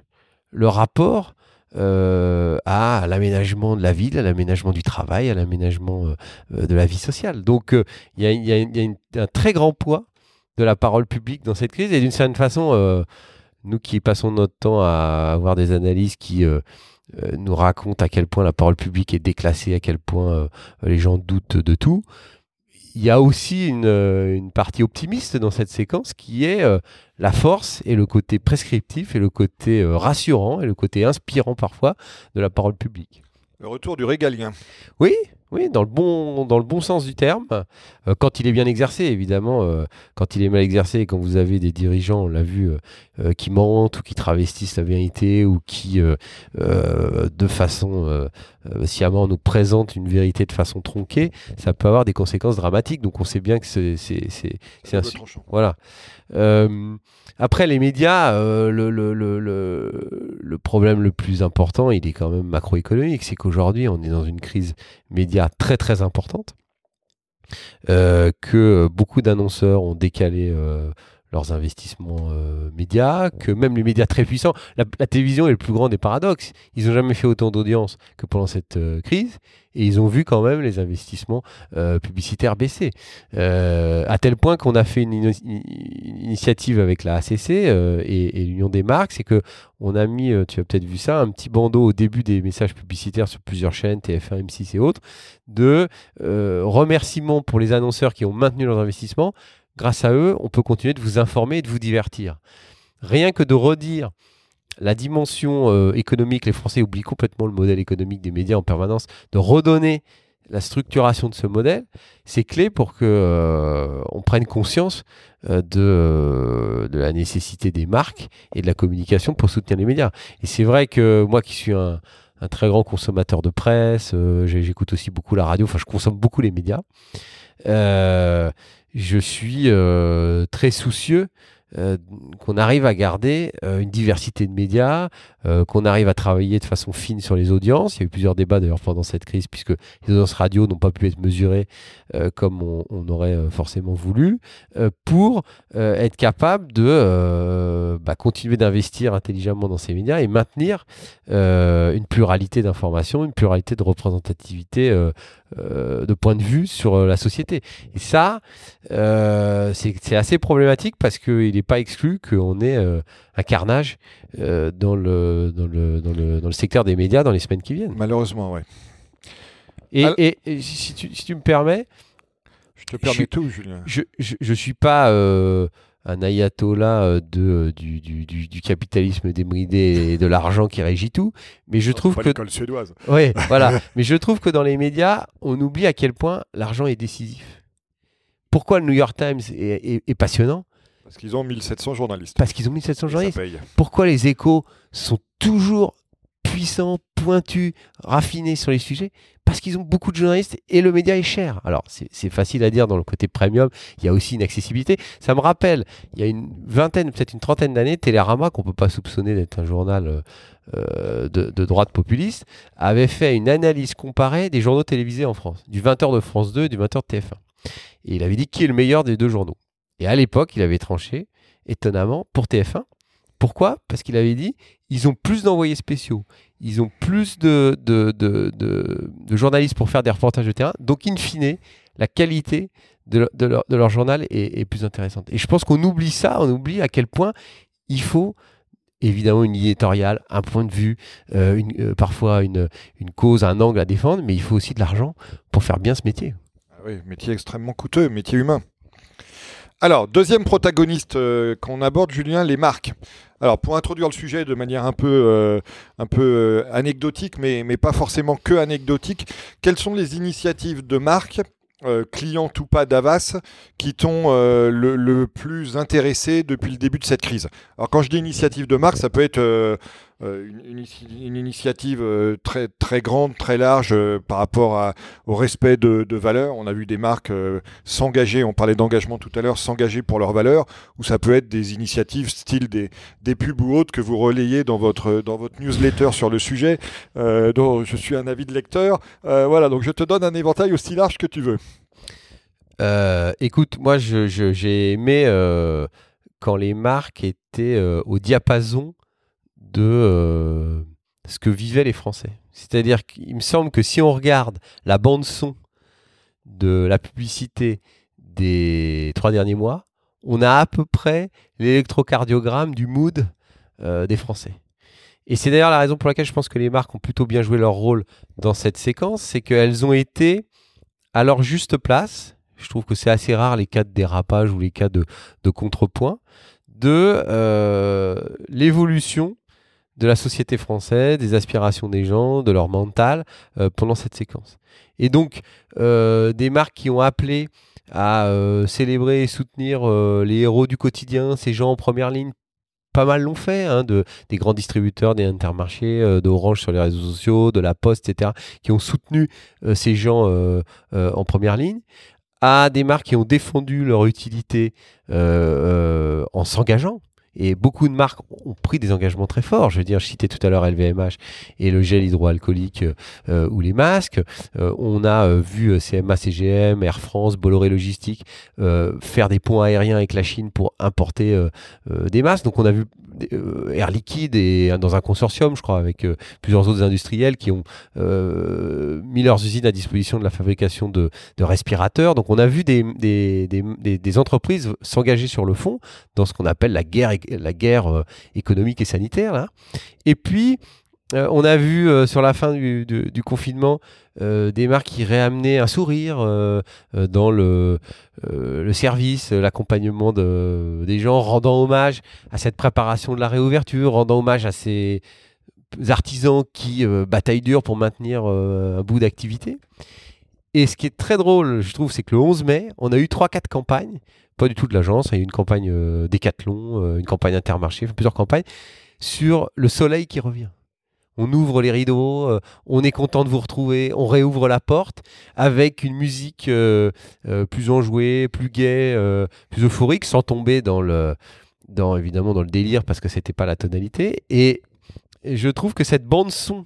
Speaker 3: le rapport euh, à l'aménagement de la ville, à l'aménagement du travail, à l'aménagement euh, euh, de la vie sociale. Donc il y a, un très grand poids de la parole publique dans cette crise et d'une certaine façon, nous qui passons notre temps à avoir des analyses qui nous racontent à quel point la parole publique est déclassée, à quel point les gens doutent de tout, il y a aussi une, euh, une, partie optimiste dans cette séquence qui est euh, la force et le côté prescriptif et le côté euh, rassurant et le côté inspirant parfois de la parole publique.
Speaker 2: Le retour du régalien.
Speaker 3: Oui, Oui, dans le bon, dans le bon sens du terme, euh, quand il est bien exercé, évidemment. euh, quand il est mal exercé, quand vous avez des dirigeants, on l'a vu, euh, qui mentent ou qui travestissent la vérité ou qui, de façon sciemment, nous présentent une vérité de façon tronquée, ça peut avoir des conséquences dramatiques. Donc on sait bien que c'est un, voilà. Après, les médias, le, le, le, le, le problème le plus important, il est quand même macroéconomique. C'est qu'aujourd'hui, on est dans une crise média très très importante. Euh, que beaucoup d'annonceurs ont décalé euh, leurs investissements euh, médias, que même les médias très puissants, la, télévision est le plus grand des paradoxes. Ils n'ont jamais fait autant d'audience que pendant cette euh, crise, et ils ont vu quand même les investissements euh, publicitaires baisser. À tel point qu'on a fait une, initiative avec la ACC et, l'Union des marques, c'est que on a mis, tu as peut-être vu ça, un petit bandeau au début des messages publicitaires sur plusieurs chaînes, TF1, M6 et autres, de remerciements pour les annonceurs qui ont maintenu leurs investissements. Grâce à eux, on peut continuer de vous informer et de vous divertir. Rien que de redire la dimension euh, économique, les Français oublient complètement le modèle économique des médias en permanence, de redonner la structuration de ce modèle, c'est clé pour que euh, on prenne conscience euh, de, la nécessité des marques et de la communication pour soutenir les médias. Et c'est vrai que moi qui suis un, très grand consommateur de presse, euh, j'écoute aussi beaucoup la radio, enfin je consomme beaucoup les médias, je suis euh, très soucieux euh, qu'on arrive à garder euh, une diversité de médias, euh, qu'on arrive à travailler de façon fine sur les audiences. Il y a eu plusieurs débats d'ailleurs pendant cette crise, puisque les audiences radio n'ont pas pu être mesurées euh, comme on, on aurait euh, forcément voulu, euh, pour euh, être capable de euh, bah, continuer d'investir intelligemment dans ces médias et maintenir euh, une pluralité d'informations, une pluralité de représentativité euh, de point de vue sur euh, la société. Et ça, euh, c'est assez problématique parce qu'il n'est pas exclu qu'on ait euh, un carnage dans, le, dans, le, dans, le, dans le secteur des médias dans les semaines qui viennent.
Speaker 2: Malheureusement, ouais.
Speaker 3: Et,
Speaker 2: Alors-
Speaker 3: et- et si, tu, si tu me permets,
Speaker 2: Je te permets
Speaker 3: Je-
Speaker 2: tout, Julien.
Speaker 3: je, je suis pas un ayatollah euh, de, du, du, du, du capitalisme débridé et de l'argent qui régit tout, mais je trouve
Speaker 2: Pas
Speaker 3: que
Speaker 2: suédoise.
Speaker 3: Ouais, [laughs] voilà. Mais je trouve que dans les médias, on oublie à quel point l'argent est décisif. Pourquoi le New York Times est, est- est passionnant?
Speaker 2: Parce qu'ils ont 1700 journalistes.
Speaker 3: Parce qu'ils ont 1700
Speaker 2: Et
Speaker 3: journalistes. Pourquoi les échos sont toujours puissants, pointus, raffinés sur les sujets? Parce qu'ils ont beaucoup de journalistes et le média est cher. Alors, c'est facile à dire dans le côté premium, il y a aussi une accessibilité. Ça me rappelle, il y a une vingtaine, peut-être une trentaine d'années, Télérama, qu'on ne peut pas soupçonner d'être un journal euh, euh, de, de droite populiste, avait fait une analyse comparée des journaux télévisés en France, du 20h de France 2 et du 20h de TF1. Et il avait dit qui est le meilleur des deux journaux. Et à l'époque, il avait tranché, étonnamment, pour TF1. Pourquoi? Parce qu'il avait dit ils ont plus d'envoyés spéciaux, ils ont plus de, journalistes pour faire des reportages de terrain. Donc, in fine, la qualité de, leur- journal est, plus intéressante. Et je pense qu'on oublie ça, on oublie à quel point il faut évidemment une éditoriale, un point de vue, euh, euh, parfois une, une cause, un angle à défendre, mais il faut aussi de l'argent pour faire bien ce métier.
Speaker 2: Ah oui, métier extrêmement coûteux, métier humain. Alors, deuxième protagoniste euh, qu'on aborde, Julien, les marques. Alors, pour introduire le sujet de manière un peu, euh, euh, anecdotique, mais, pas forcément que anecdotique, quelles sont les initiatives de marques, euh, clientes ou pas d'Avas, qui t'ont le, plus intéressé depuis le début de cette crise? Alors, quand je dis initiative de marque, ça peut être une, une- initiative euh, très, très grande, très large euh, par rapport au respect de, valeurs. On a vu des marques euh, s'engager, on parlait d'engagement tout à l'heure, s'engager pour leurs valeurs, ou ça peut être des initiatives style des, des pubs ou autres que vous relayez dans votre, dans votre newsletter sur le sujet, euh, dont je suis un avis de lecteur. Euh, voilà, donc je te donne un éventail aussi large que tu veux.
Speaker 3: Euh, écoute, moi je- je- j'ai aimé euh, quand les marques étaient euh, au diapason de euh, ce que vivaient les Français. C'est-à-dire qu'il me semble que si on regarde la bande son de la publicité des trois derniers mois, on a à peu près l'électrocardiogramme du mood euh, des Français. Et c'est d'ailleurs la raison pour laquelle je pense que les marques ont plutôt bien joué leur rôle dans cette séquence, c'est qu'elles ont été à leur juste place. Je trouve que c'est assez rare les cas de dérapage ou les cas de, contrepoint de euh, l'évolution de la société française, des aspirations des gens, de leur mental pendant cette séquence. Et donc, des marques qui ont appelé à célébrer et soutenir les héros du quotidien, ces gens en première ligne pas mal l'ont fait, hein, de, des grands distributeurs, des intermarchés, euh, d'Orange sur les réseaux sociaux, de la Poste, etc., qui ont soutenu euh, ces gens euh, en première ligne, à des marques qui ont défendu leur utilité en s'engageant. Et beaucoup de marques ont pris des engagements très forts. Je veux dire, je citais tout à l'heure LVMH et le gel hydroalcoolique euh, ou les masques. Euh, on a euh, vu CMA, CGM, Air France, Bolloré Logistique faire des ponts aériens avec la Chine pour importer des masques. Donc on a vu Air Liquide et dans un consortium, je crois, avec plusieurs autres industriels qui ont mis leurs usines à disposition de la fabrication de, respirateurs. Donc on a vu des, entreprises s'engager sur le fond dans ce qu'on appelle la guerre euh, économique et sanitaire. Et puis, euh, on a vu euh, sur la fin du, confinement des marques qui réamenaient un sourire dans le, service, l'accompagnement des gens, rendant hommage à cette préparation de la réouverture, rendant hommage à ces artisans qui bataillent dur pour maintenir un bout d'activité. Et ce qui est très drôle, je trouve, c'est que le 11 mai, on a eu 3-4 campagnes pas du tout de l'agence. Il y a eu une campagne euh, Décathlon, euh, une campagne Intermarché, plusieurs campagnes sur le soleil qui revient. On ouvre les rideaux, euh, on est content de vous retrouver, on réouvre la porte avec une musique plus enjouée, plus gaie, plus euphorique, sans tomber dans le, dans évidemment dans le délire parce que c'était pas la tonalité. Et, je trouve que cette bande son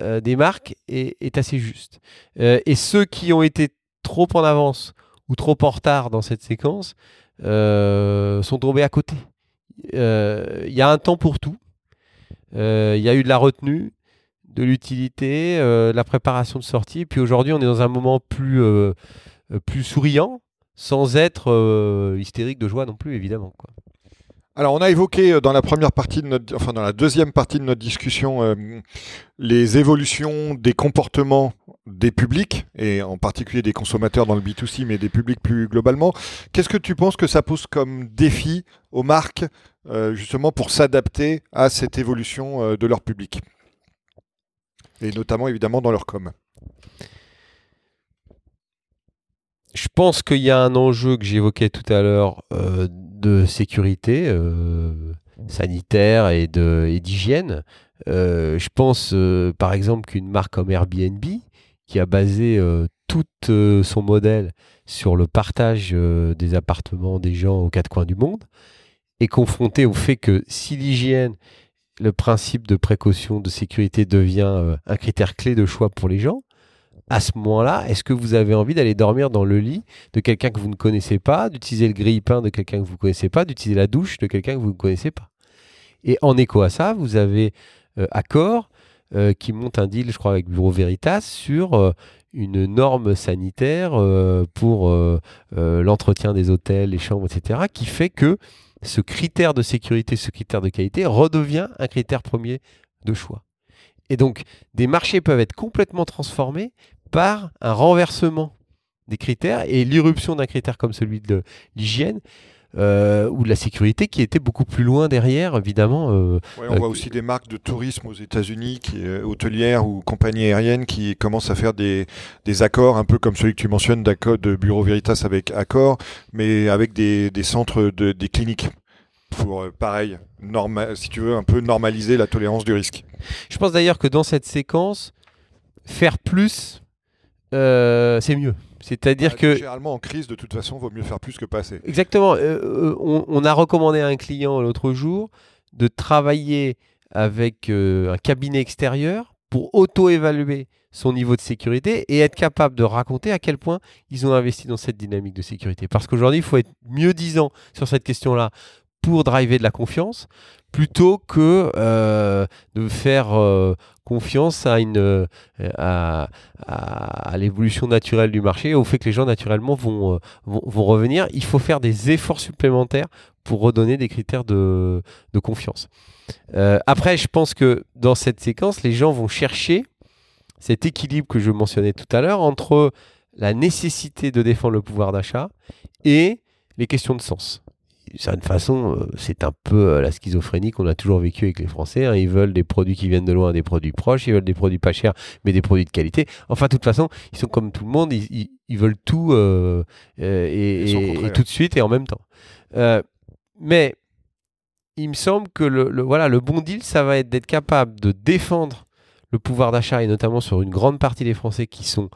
Speaker 3: des marques est, assez juste. et ceux qui ont été trop en avance ou trop en retard dans cette séquence euh, sont tombés à côté. Euh, il y a un temps pour tout. Euh, il y a eu de la retenue, de l'utilité, de la préparation de sortie. puis aujourd'hui, on est dans un moment plus, plus souriant, sans être hystérique de joie non plus, évidemment.
Speaker 2: Alors, on a évoqué euh, dans la première partie de notre, enfin dans la deuxième partie de notre discussion, euh, les évolutions des comportements des publics et en particulier des consommateurs dans le B2C, mais des publics plus globalement. Qu'est-ce que tu penses que ça pose comme défi aux marques euh, justement pour s'adapter à cette évolution de leur public et notamment évidemment dans leur com
Speaker 3: Je pense qu'il y a un enjeu que j'évoquais tout à l'heure de sécurité euh, sanitaire et d'hygiène. Euh, je pense euh, par exemple qu'une marque comme Airbnb, qui a basé tout son modèle sur le partage des appartements des gens aux quatre coins du monde, est confrontée au fait que si l'hygiène, le principe de précaution, de sécurité devient un critère clé de choix pour les gens, à ce moment-là, est-ce que vous avez envie d'aller dormir dans le lit de quelqu'un que vous ne connaissez pas, d'utiliser le grille-pain de quelqu'un que vous ne connaissez pas, d'utiliser la douche de quelqu'un que vous ne connaissez pas? Et en écho à ça, vous avez euh, Accor euh, qui monte un deal, je crois, avec Bureau Veritas sur euh, une norme sanitaire pour l'entretien des hôtels, les chambres, etc., qui fait que ce critère de sécurité, ce critère de qualité redevient un critère premier de choix. Et donc, des marchés peuvent être complètement transformés par un renversement des critères et l'irruption d'un critère comme celui de l'hygiène. Euh, ou de la sécurité qui était beaucoup plus loin derrière, évidemment.
Speaker 2: Euh, on voit euh, aussi des marques de tourisme aux États-Unis, hôtelières ou compagnies aériennes, qui commencent à faire des, accords, un peu comme celui que tu mentionnes de Bureau Veritas avec Accor, mais avec des, centres, de, des cliniques pour, pareil, si tu veux, un peu normaliser la tolérance du risque.
Speaker 3: Je pense d'ailleurs que dans cette séquence, faire plus, euh, c'est mieux. C'est-à-dire bah, que.
Speaker 2: Généralement, en crise, de toute façon, vaut mieux faire plus que pas assez.
Speaker 3: Exactement. Euh, euh, on, a recommandé à un client l'autre jour de travailler avec un cabinet extérieur pour auto-évaluer son niveau de sécurité et être capable de raconter à quel point ils ont investi dans cette dynamique de sécurité. Parce qu'aujourd'hui, il faut être mieux disant sur cette question-là pour driver de la confiance, plutôt que euh, de faire euh, confiance à, une, euh, à, à, l'évolution naturelle du marché, au fait que les gens naturellement vont, vont, vont, revenir. Il faut faire des efforts supplémentaires pour redonner des critères de, de confiance. après, je pense que dans cette séquence, les gens vont chercher cet équilibre que je mentionnais tout à l'heure entre la nécessité de défendre le pouvoir d'achat et les questions de sens. D'une certaine façon, euh, c'est un peu euh, la schizophrénie qu'on a toujours vécu avec les Français. Hein. Ils veulent des produits qui viennent de loin, des produits proches, ils veulent des produits pas chers, mais des produits de qualité. Enfin, de toute façon, ils sont comme tout le monde, ils, veulent tout euh, et, tout de suite et en même temps. mais il me semble que le, voilà, le bon deal, ça va être d'être capable de défendre le pouvoir d'achat et notamment sur une grande partie des Français qui sont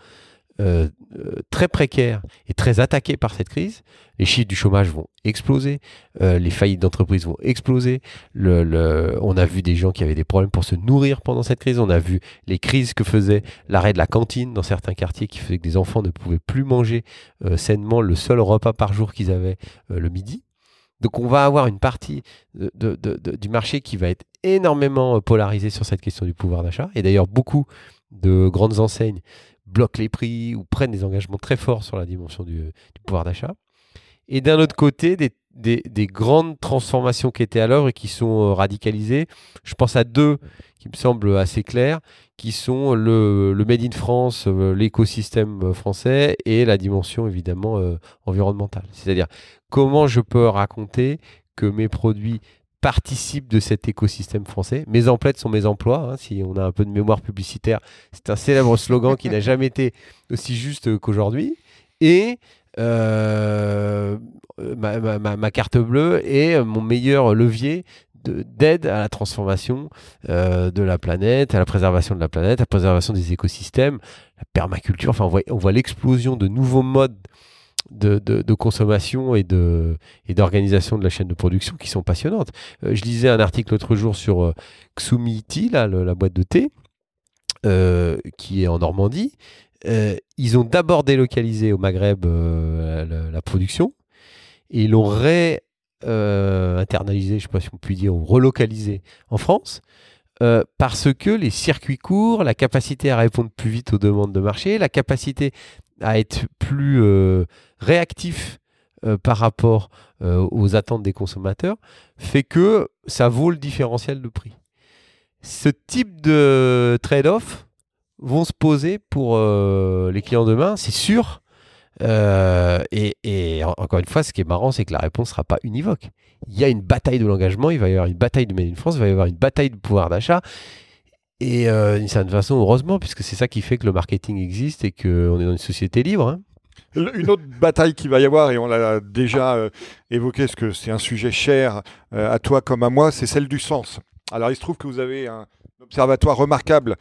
Speaker 3: euh, euh, très précaires et très attaqués par cette crise. Les chiffres du chômage vont exploser, euh, les faillites d'entreprises vont exploser. On a vu des gens qui avaient des problèmes pour se nourrir pendant cette crise. On a vu les crises que faisait l'arrêt de la cantine dans certains quartiers qui faisait que des enfants ne pouvaient plus manger sainement le seul repas par jour qu'ils avaient le midi. Donc on va avoir une partie du marché qui va être énormément polarisée sur cette question du pouvoir d'achat. Et d'ailleurs, beaucoup de grandes enseignes bloquent les prix ou prennent des engagements très forts sur la dimension du, pouvoir d'achat. Et d'un autre côté, des, grandes transformations qui étaient à l'œuvre et qui sont euh, radicalisées. Je pense à deux qui me semblent assez clairs, qui sont le, Made in France, euh, l'écosystème euh, français et la dimension évidemment environnementale. C'est-à-dire comment je peux raconter que mes produits participe de cet écosystème français. Mes emplettes sont mes emplois, hein, si on a un peu de mémoire publicitaire. C'est un célèbre [laughs] slogan qui n'a jamais été aussi juste qu'aujourd'hui. Et euh, ma, carte bleue est mon meilleur levier d'aide à la transformation euh, de la planète, à la préservation de la planète, à la préservation des écosystèmes, la permaculture. Enfin, on voit, on voit l'explosion de nouveaux modes de, consommation et de et d'organisation de la chaîne de production qui sont passionnantes. Euh, je lisais un article l'autre jour sur euh, Xumi Tea, la boîte de thé, euh, qui est en Normandie. ils ont d'abord délocalisé au Maghreb la, production et l'ont ré internalisé, je ne sais pas si on peut dire, ou relocalisé en France. parce que les circuits courts, la capacité à répondre plus vite aux demandes de marché, la capacité à être plus euh, réactif euh, par rapport euh, aux attentes des consommateurs fait que ça vaut le différentiel de prix. Ce type de trade-off vont se poser pour les clients demain, c'est sûr. et, encore une fois, ce qui est marrant, c'est que la réponse ne sera pas univoque. Il y a une bataille de l'engagement, il va y avoir une bataille de Made in France, il va y avoir une bataille de pouvoir d'achat. Et euh, d'une certaine façon, heureusement, puisque c'est ça qui fait que le marketing existe et qu'on est dans une société libre. Hein.
Speaker 2: Une autre bataille qui va y avoir, et on l'a déjà euh, évoqué, parce que c'est un sujet cher euh, à toi comme à moi, c'est celle du sens. Alors il se trouve que vous avez un observatoire remarquable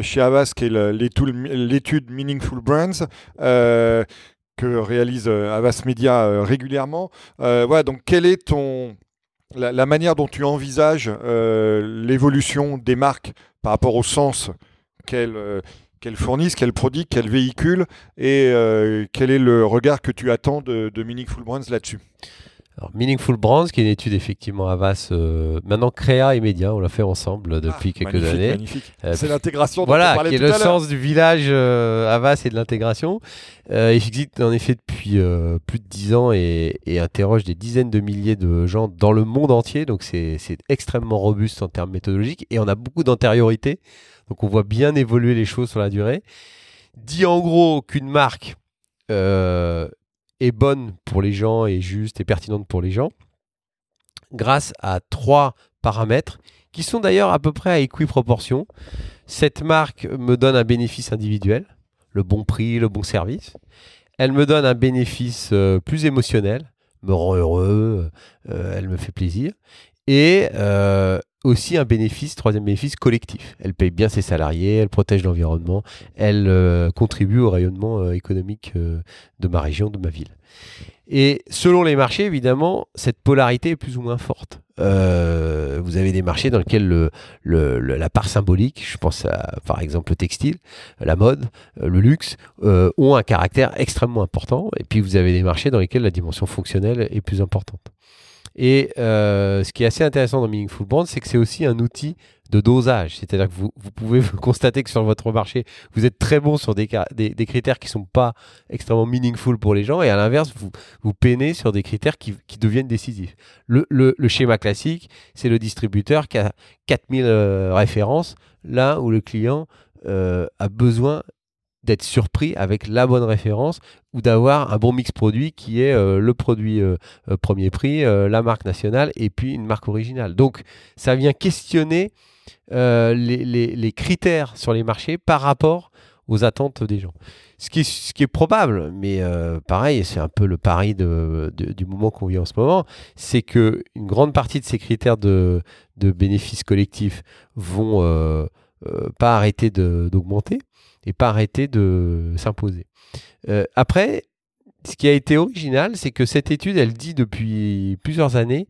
Speaker 2: chez Avas, qui est l'étude Meaningful Brands, que réalise Avas Media régulièrement. voilà, donc quel est ton, la, manière dont tu envisages l'évolution des marques par rapport au sens qu'elles euh, fournissent, qu'elles produisent, qu'elles véhiculent, et euh, quel est le regard que tu attends de, de Meaningful Brands
Speaker 3: Meaningful Brands, qui est une étude effectivement Avas, euh, maintenant Créa et Média, on l'a fait ensemble ah, depuis quelques années.
Speaker 2: Magnifique. c'est l'intégration.
Speaker 3: Voilà, qui est le sens du village Avas et de l'intégration. il existe en effet depuis plus de dix ans et, et, interroge des dizaines de milliers de gens dans le monde entier. Donc c'est extrêmement robuste en termes méthodologiques et on a beaucoup d'antériorité. Donc on voit bien évoluer les choses sur la durée. Dit en gros qu'une marque est bonne pour les gens, et juste et pertinente pour les gens, grâce à trois paramètres qui sont d'ailleurs à peu près à équiproportion. Cette marque me donne un bénéfice individuel, le bon prix, le bon service. Elle me donne un bénéfice euh, plus émotionnel, me rend heureux, euh, elle me fait plaisir. Et euh, aussi un bénéfice, troisième bénéfice, collectif. Elle paye bien ses salariés, elle protège l'environnement, elle euh, contribue au rayonnement euh, économique euh, de ma région, de ma ville. Et selon les marchés, évidemment, cette polarité est plus ou moins forte. vous avez des marchés dans lesquels le, la part symbolique, je pense par exemple le textile, la mode, le luxe, ont un caractère extrêmement important. Et puis vous avez des marchés dans lesquels la dimension fonctionnelle est plus importante. Et euh, ce qui est assez intéressant dans Meaningful Brand, c'est que c'est aussi un outil de dosage. C'est-à-dire que vous, vous, pouvez [laughs] constater que sur votre marché, vous êtes très bon sur des, critères qui ne sont pas extrêmement meaningful pour les gens, et à l'inverse, vous, peinez sur des critères qui, deviennent décisifs. Le schéma classique, c'est le distributeur qui a 4000 euh, références, là où le client euh, a besoin d'être surpris avec la bonne référence ou d'avoir un bon mix produit qui est euh, le produit euh, euh, premier prix, la marque nationale et puis une marque originale. Donc ça vient questionner les, critères sur les marchés par rapport aux attentes des gens. Ce qui est, probable, mais pareil, c'est un peu le pari de, du moment qu'on vit en ce moment, c'est que une grande partie de ces critères de, de bénéfices collectifs vont pas arrêter d'augmenter et pas arrêter de s'imposer. Euh, après, ce qui a été original, c'est que cette étude, elle dit depuis plusieurs années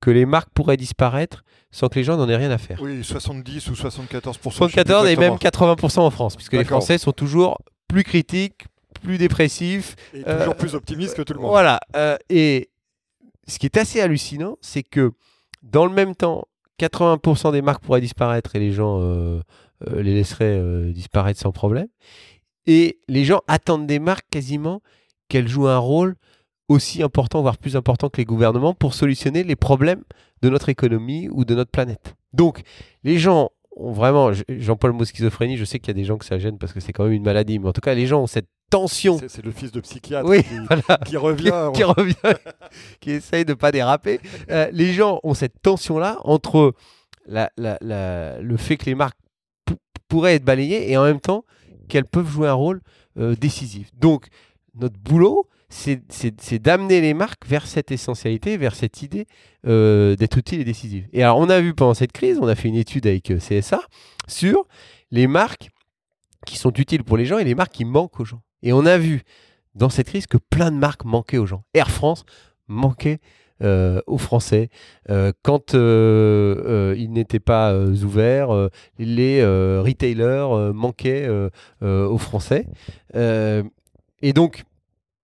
Speaker 3: que les marques pourraient disparaître sans que les gens n'en aient rien à faire.
Speaker 2: Oui, 70 ou 74
Speaker 3: 74 et même 80% en France, puisque les Français sont toujours plus critiques, plus dépressifs.
Speaker 2: Et toujours euh, plus optimistes que tout le monde.
Speaker 3: Voilà. Euh, et ce qui est assez hallucinant, c'est que dans le même temps, 80% des marques pourraient disparaître et les gens les laisserait euh, disparaître sans problème. Et les gens attendent des marques quasiment qu'elles jouent un rôle aussi important, voire plus important que les gouvernements, pour solutionner les problèmes de notre économie ou de notre planète. Donc, les gens ont vraiment, Jean-Paul mot schizophrénie, je sais qu'il y a des gens que ça gêne parce que c'est quand même une maladie, mais en tout cas, les gens ont cette tension.
Speaker 2: C'est le fils de psychiatre [laughs] qui, revient.
Speaker 3: Qui, revient, [laughs] qui essaye de ne pas déraper. Euh, les gens ont cette tension-là entre le fait que les marques pourraient être balayées et en même temps qu'elles peuvent jouer un rôle euh, décisif. Donc, notre boulot, c'est d'amener les marques vers cette essentialité, vers cette idée euh, d'être utile et décisive. Et alors, on a vu pendant cette crise, on a fait une étude avec euh, CSA sur les marques qui sont utiles pour les gens et les marques qui manquent aux gens. Et on a vu dans cette crise que plein de marques manquaient aux gens. Air France manquait euh, aux Français. Euh, quand euh, ils n'étaient pas ouverts, les retailers manquaient aux Français. et donc,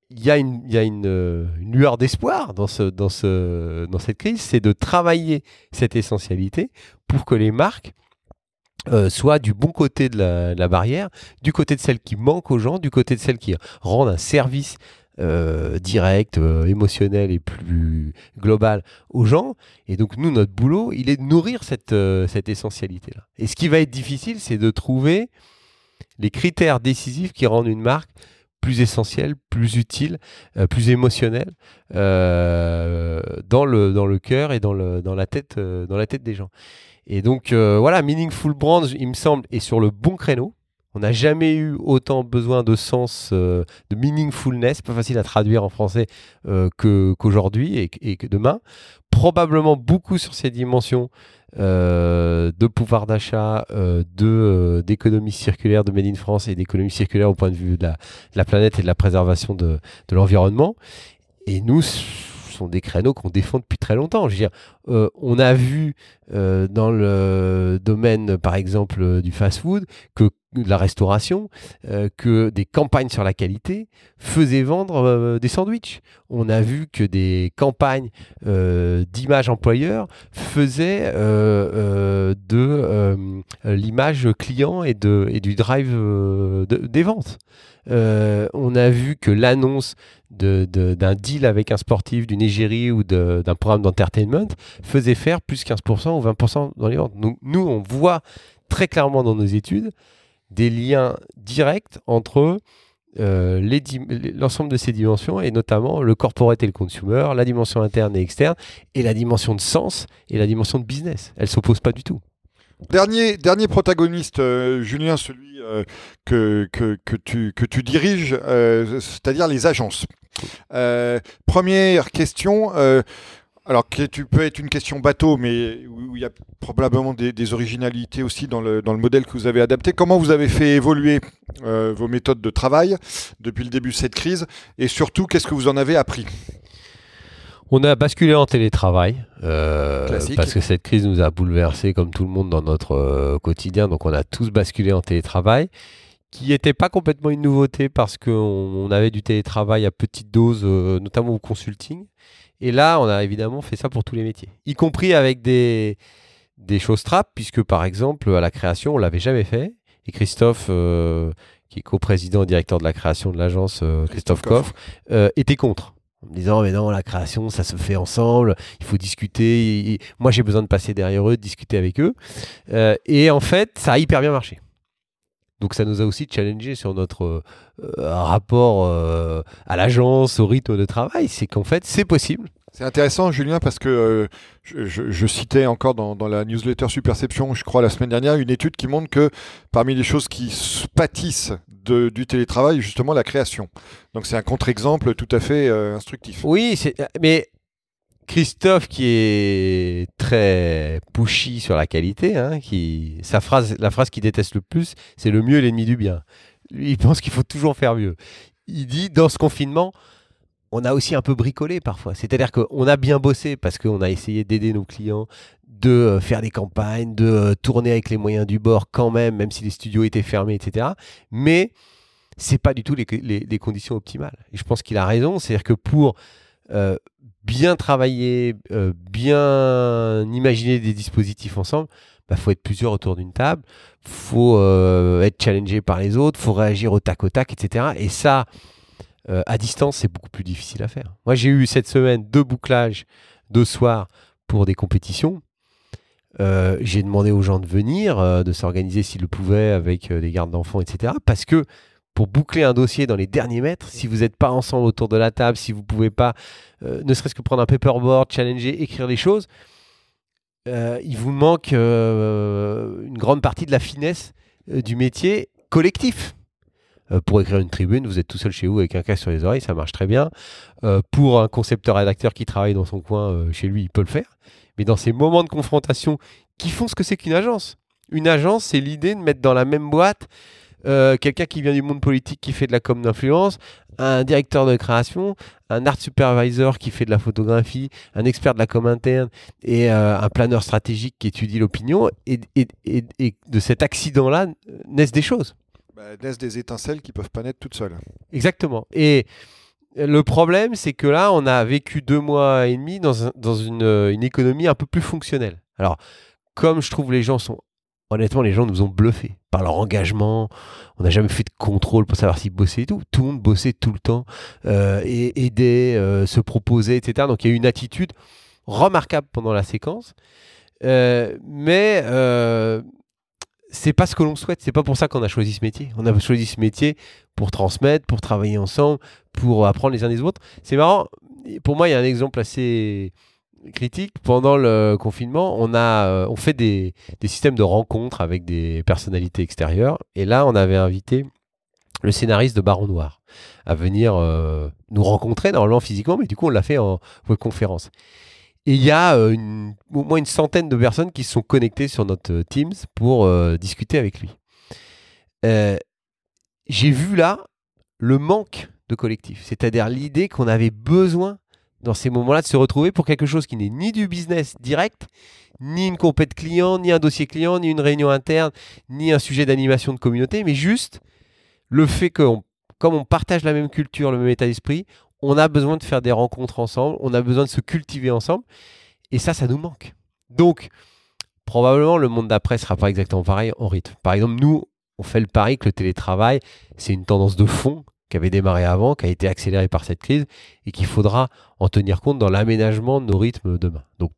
Speaker 3: il y a une, lueur d'espoir dans, ce, dans, ce, dans cette crise, c'est de travailler cette essentialité pour que les marques soient du bon côté de la, de la, barrière, du côté de celles qui manquent aux gens, du côté de celles qui rendent un service euh, direct, euh, émotionnel et plus global aux gens. Et donc nous, notre boulot, il est de nourrir cette, euh, cette essentialité-là. Et ce qui va être difficile, c'est de trouver les critères décisifs qui rendent une marque plus essentielle, plus utile, plus émotionnelle dans, le, cœur et dans, la tête, dans la tête des gens. Et donc voilà, Meaningful Brands, il me semble, est sur le bon créneau. On n'a jamais eu autant besoin de sens, euh, de meaningfulness, pas facile à traduire en français euh, qu'aujourd'hui et, que demain. Probablement beaucoup sur ces dimensions euh, de pouvoir d'achat, d'économie circulaire, de Made in France et d'économie circulaire au point de vue de la, planète et de la préservation de, de l'environnement. Et nous, sont des créneaux qu'on défend depuis très longtemps. Euh, on a vu euh, dans le domaine, par exemple, du fast-food, que de la restauration, euh, que des campagnes sur la qualité faisaient vendre des sandwichs. On a vu que des campagnes d'image employeur faisaient de l'image client et du drive des ventes. on a vu que l'annonce d'un deal avec un sportif, d'une égérie ou d'un programme d'entertainment faisait faire plus 15% ou 20% dans les ventes. Donc, nous, on voit très clairement dans nos études des liens directs entre euh, l'ensemble de ces dimensions et notamment le corporate et le consumer, la dimension interne et externe et la dimension de sens et la dimension de business. Elles ne s'opposent pas du tout.
Speaker 2: Dernier, dernier protagoniste, euh, Julien, celui euh, que, que, que, tu, que tu diriges, c'est-à-dire les agences. Première question, alors, tu peux être une question bateau, mais où il y a probablement des, originalités aussi dans le, dans le, modèle que vous avez adapté. Comment vous avez fait évoluer euh, vos méthodes de travail depuis le début de cette crise? Et surtout, qu'est-ce que vous en avez appris?
Speaker 3: On a basculé en télétravail euh, parce que cette crise nous a bouleversé comme tout le monde dans notre euh, quotidien. Donc on a tous basculé en télétravail, qui n'était pas complètement une nouveauté parce qu'on avait du télétravail à petite dose, notamment au consulting. Et là, on a évidemment fait ça pour tous les métiers, y compris avec des, des choses trappes, puisque par exemple, à la création, on l'avait jamais fait. Et Christophe, euh, qui est co-président et directeur de la création de l'agence, euh, Christophe Koff, euh, était contre. En disant, mais non, la création, ça se fait ensemble, il faut discuter. moi, j'ai besoin de passer derrière eux, de discuter avec eux. et en fait, ça a hyper bien marché. Donc ça nous a aussi challengé sur notre rapport à l'agence, au rythme de travail. C'est qu'en fait, c'est possible.
Speaker 2: C'est intéressant, Julien, parce que je, citais encore dans, la newsletter Superception, je crois, la semaine dernière, une étude qui montre que parmi les choses qui pâtissent du télétravail, justement, la création. Donc c'est un contre-exemple tout à fait instructif.
Speaker 3: Oui, mais Christophe, qui est très pushy sur la qualité, hein, qui, sa phrase, la phrase qu'il déteste le plus, c'est le mieux l'ennemi du bien. il pense qu'il faut toujours faire mieux. Il dit, dans ce confinement, on a aussi un peu bricolé parfois. C'est-à-dire qu'on a bien bossé parce qu'on a essayé d'aider nos clients, de euh, faire des campagnes, de euh, tourner avec les moyens du bord quand même, même si les studios étaient fermés, etc. Mais c'est pas du tout les, conditions optimales. Et je pense qu'il a raison. C'est-à-dire que pour euh, bien travailler, euh, bien imaginer des dispositifs ensemble, il bah, faut être plusieurs autour d'une table, faut euh, être challengé par les autres, faut réagir au tac au tac, etc. Et ça, euh, à distance, c'est beaucoup plus difficile à faire. Moi, j'ai eu cette semaine deux bouclages de soir pour des compétitions. j'ai demandé aux gens de venir, de s'organiser s'ils le pouvaient avec des gardes d'enfants, etc. Parce que pour boucler un dossier dans les derniers mètres, si vous n'êtes pas ensemble autour de la table, si vous ne pouvez pas, euh, ne serait-ce que prendre un paperboard, challenger, écrire les choses, euh, il vous manque euh, une grande partie de la finesse du métier collectif. pour écrire une tribune, vous êtes tout seul chez vous avec un casque sur les oreilles, ça marche très bien. pour un concepteur-rédacteur qui travaille dans son coin chez lui, il peut le faire. Mais dans ces moments de confrontation qui font ce que c'est qu'une agence, une agence, c'est l'idée de mettre dans la même boîte euh, quelqu'un qui vient du monde politique qui fait de la com d'influence, un directeur de création, un art supervisor qui fait de la photographie, un expert de la com interne et euh, un planeur stratégique qui étudie l'opinion. Et, de cet accident-là naissent des choses.
Speaker 2: Bah, naissent des étincelles qui peuvent pas naître toutes seules.
Speaker 3: Exactement. Et le problème, c'est que là, on a vécu deux mois et demi dans, dans une, une économie un peu plus fonctionnelle. Alors, comme je trouve les gens sont honnêtement, les gens nous ont bluffés par leur engagement. On n'a jamais fait de contrôle pour savoir s'ils bossaient et tout. Tout le monde bossait tout le temps, euh, et aidait, euh, se proposait, etc. Donc il y a eu une attitude remarquable pendant la séquence. Euh, mais c'est pas ce que l'on souhaite. C'est pas pour ça qu'on a choisi ce métier. On a choisi ce métier pour transmettre, pour travailler ensemble, pour apprendre les uns des autres. C'est marrant. Pour moi, il y a un exemple assez critique, pendant le confinement, on a euh, on fait des, systèmes de rencontres avec des personnalités extérieures. Et là, on avait invité le scénariste de Baron Noir à venir euh, nous rencontrer, normalement physiquement, mais du coup, on l'a fait en conférence. Et il y a euh, au moins une centaine de personnes qui sont connectées sur notre Teams pour discuter avec lui. J'ai vu là le manque de collectif, c'est-à-dire l'idée qu'on avait besoin dans ces moments-là de se retrouver pour quelque chose qui n'est ni du business direct, ni une compète client, ni un dossier client, ni une réunion interne, ni un sujet d'animation de communauté, mais juste le fait que, comme on partage la même culture, le même état d'esprit, on a besoin de faire des rencontres ensemble, on a besoin de se cultiver ensemble, et ça, ça nous manque. Donc, probablement, le monde d'après sera pas exactement pareil en rythme. Par exemple, nous, on fait le pari que le télétravail, c'est une tendance de fond qui avait démarré avant, qui a été accéléré par cette crise et qu'il faudra en tenir compte dans l'aménagement de nos rythmes demain. Donc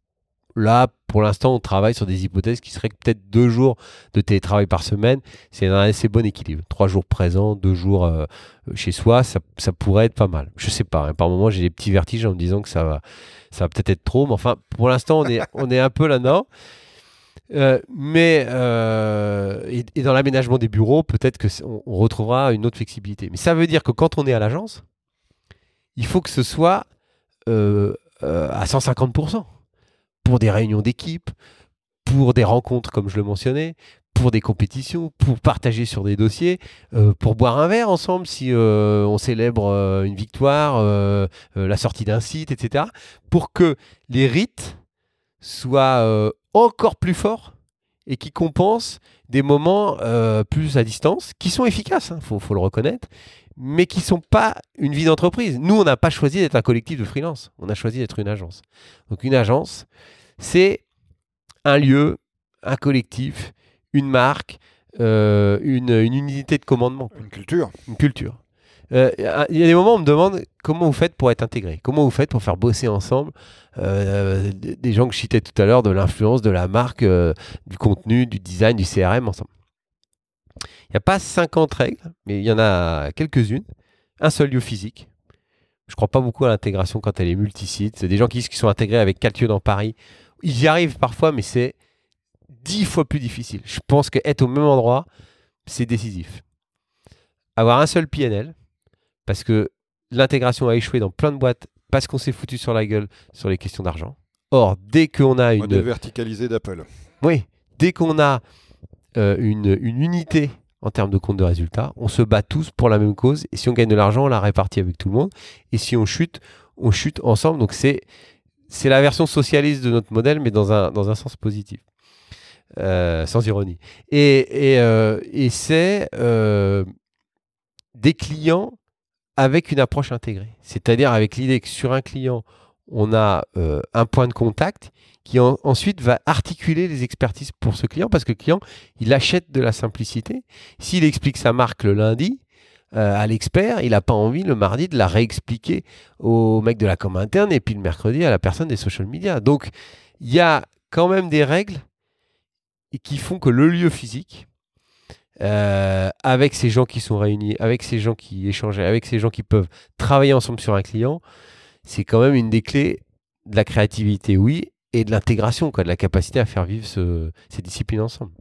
Speaker 3: là, pour l'instant, on travaille sur des hypothèses qui seraient peut-être deux jours de télétravail par semaine. C'est un assez bon équilibre. Trois jours présents, deux jours euh, chez soi, ça, pourrait être pas mal. Je sais pas. Hein. Par moment, j'ai des petits vertiges en me disant que ça va, ça peut-être être trop. Mais enfin, pour l'instant, on est, on est un peu là-dedans. Euh, mais euh, et, dans l'aménagement des bureaux, peut-être que on, retrouvera une autre flexibilité. Mais ça veut dire que quand on est à l'agence, il faut que ce soit euh, à 150% pour des réunions d'équipe, pour des rencontres comme je le mentionnais, pour des compétitions, pour partager sur des dossiers, pour boire un verre ensemble si on célèbre une victoire, la sortie d'un site, etc. Pour que les rites soient encore plus fort et qui compense des moments euh, plus à distance, qui sont efficaces, il hein, faut, le reconnaître, mais qui ne sont pas une vie d'entreprise. Nous, on n'a pas choisi d'être un collectif de freelance, on a choisi d'être une agence. Donc une agence, c'est un lieu, un collectif, une marque, euh, une, une, unité de commandement.
Speaker 2: Une culture.
Speaker 3: Une culture. Euh, il y a des moments où on me demande comment vous faites pour être intégré, comment vous faites pour faire bosser ensemble euh, des gens que je citais tout à l'heure, de l'influence, de la marque, euh, du contenu, du design, du CRM ensemble. Il n'y a pas 50 règles, mais il y en a quelques-unes. Un seul lieu physique. Je crois pas beaucoup à l'intégration quand elle est multisite. C'est des gens qui disent qu'ils sont intégrés avec quatre lieux dans Paris. Ils y arrivent parfois, mais c'est dix fois plus difficile. Je pense qu'être au même endroit, c'est décisif. Avoir un seul PNL, parce que l'intégration a échoué dans plein de boîtes parce qu'on s'est foutu sur la gueule sur les questions d'argent. Or, dès qu'on a une.
Speaker 2: Modèle verticalisé d'Apple.
Speaker 3: Oui, dès qu'on a euh, une, une unité en termes de compte de résultats, on se bat tous pour la même cause. Et si on gagne de l'argent, on la répartit avec tout le monde. Et si on chute, on chute ensemble. Donc c'est c'est la version socialiste de notre modèle, mais dans un, dans un sens positif. Euh, sans ironie. Et, et, euh, et c'est des clients avec une approche intégrée. C'est-à-dire avec l'idée que sur un client, on a euh, un point de contact qui ensuite va articuler les expertises pour ce client parce que le client, il achète de la simplicité. S'il explique sa marque le lundi, euh, à l'expert, il n'a pas envie le mardi de la réexpliquer au mec de la com interne et puis le mercredi à la personne des social media. Donc, il y a quand même des règles qui font que le lieu physique, euh, avec ces gens qui sont réunis, avec ces gens qui échangent, avec ces gens qui peuvent travailler ensemble sur un client, c'est quand même une des clés de la créativité, oui, et de l'intégration, de la capacité à faire vivre ces disciplines ensemble.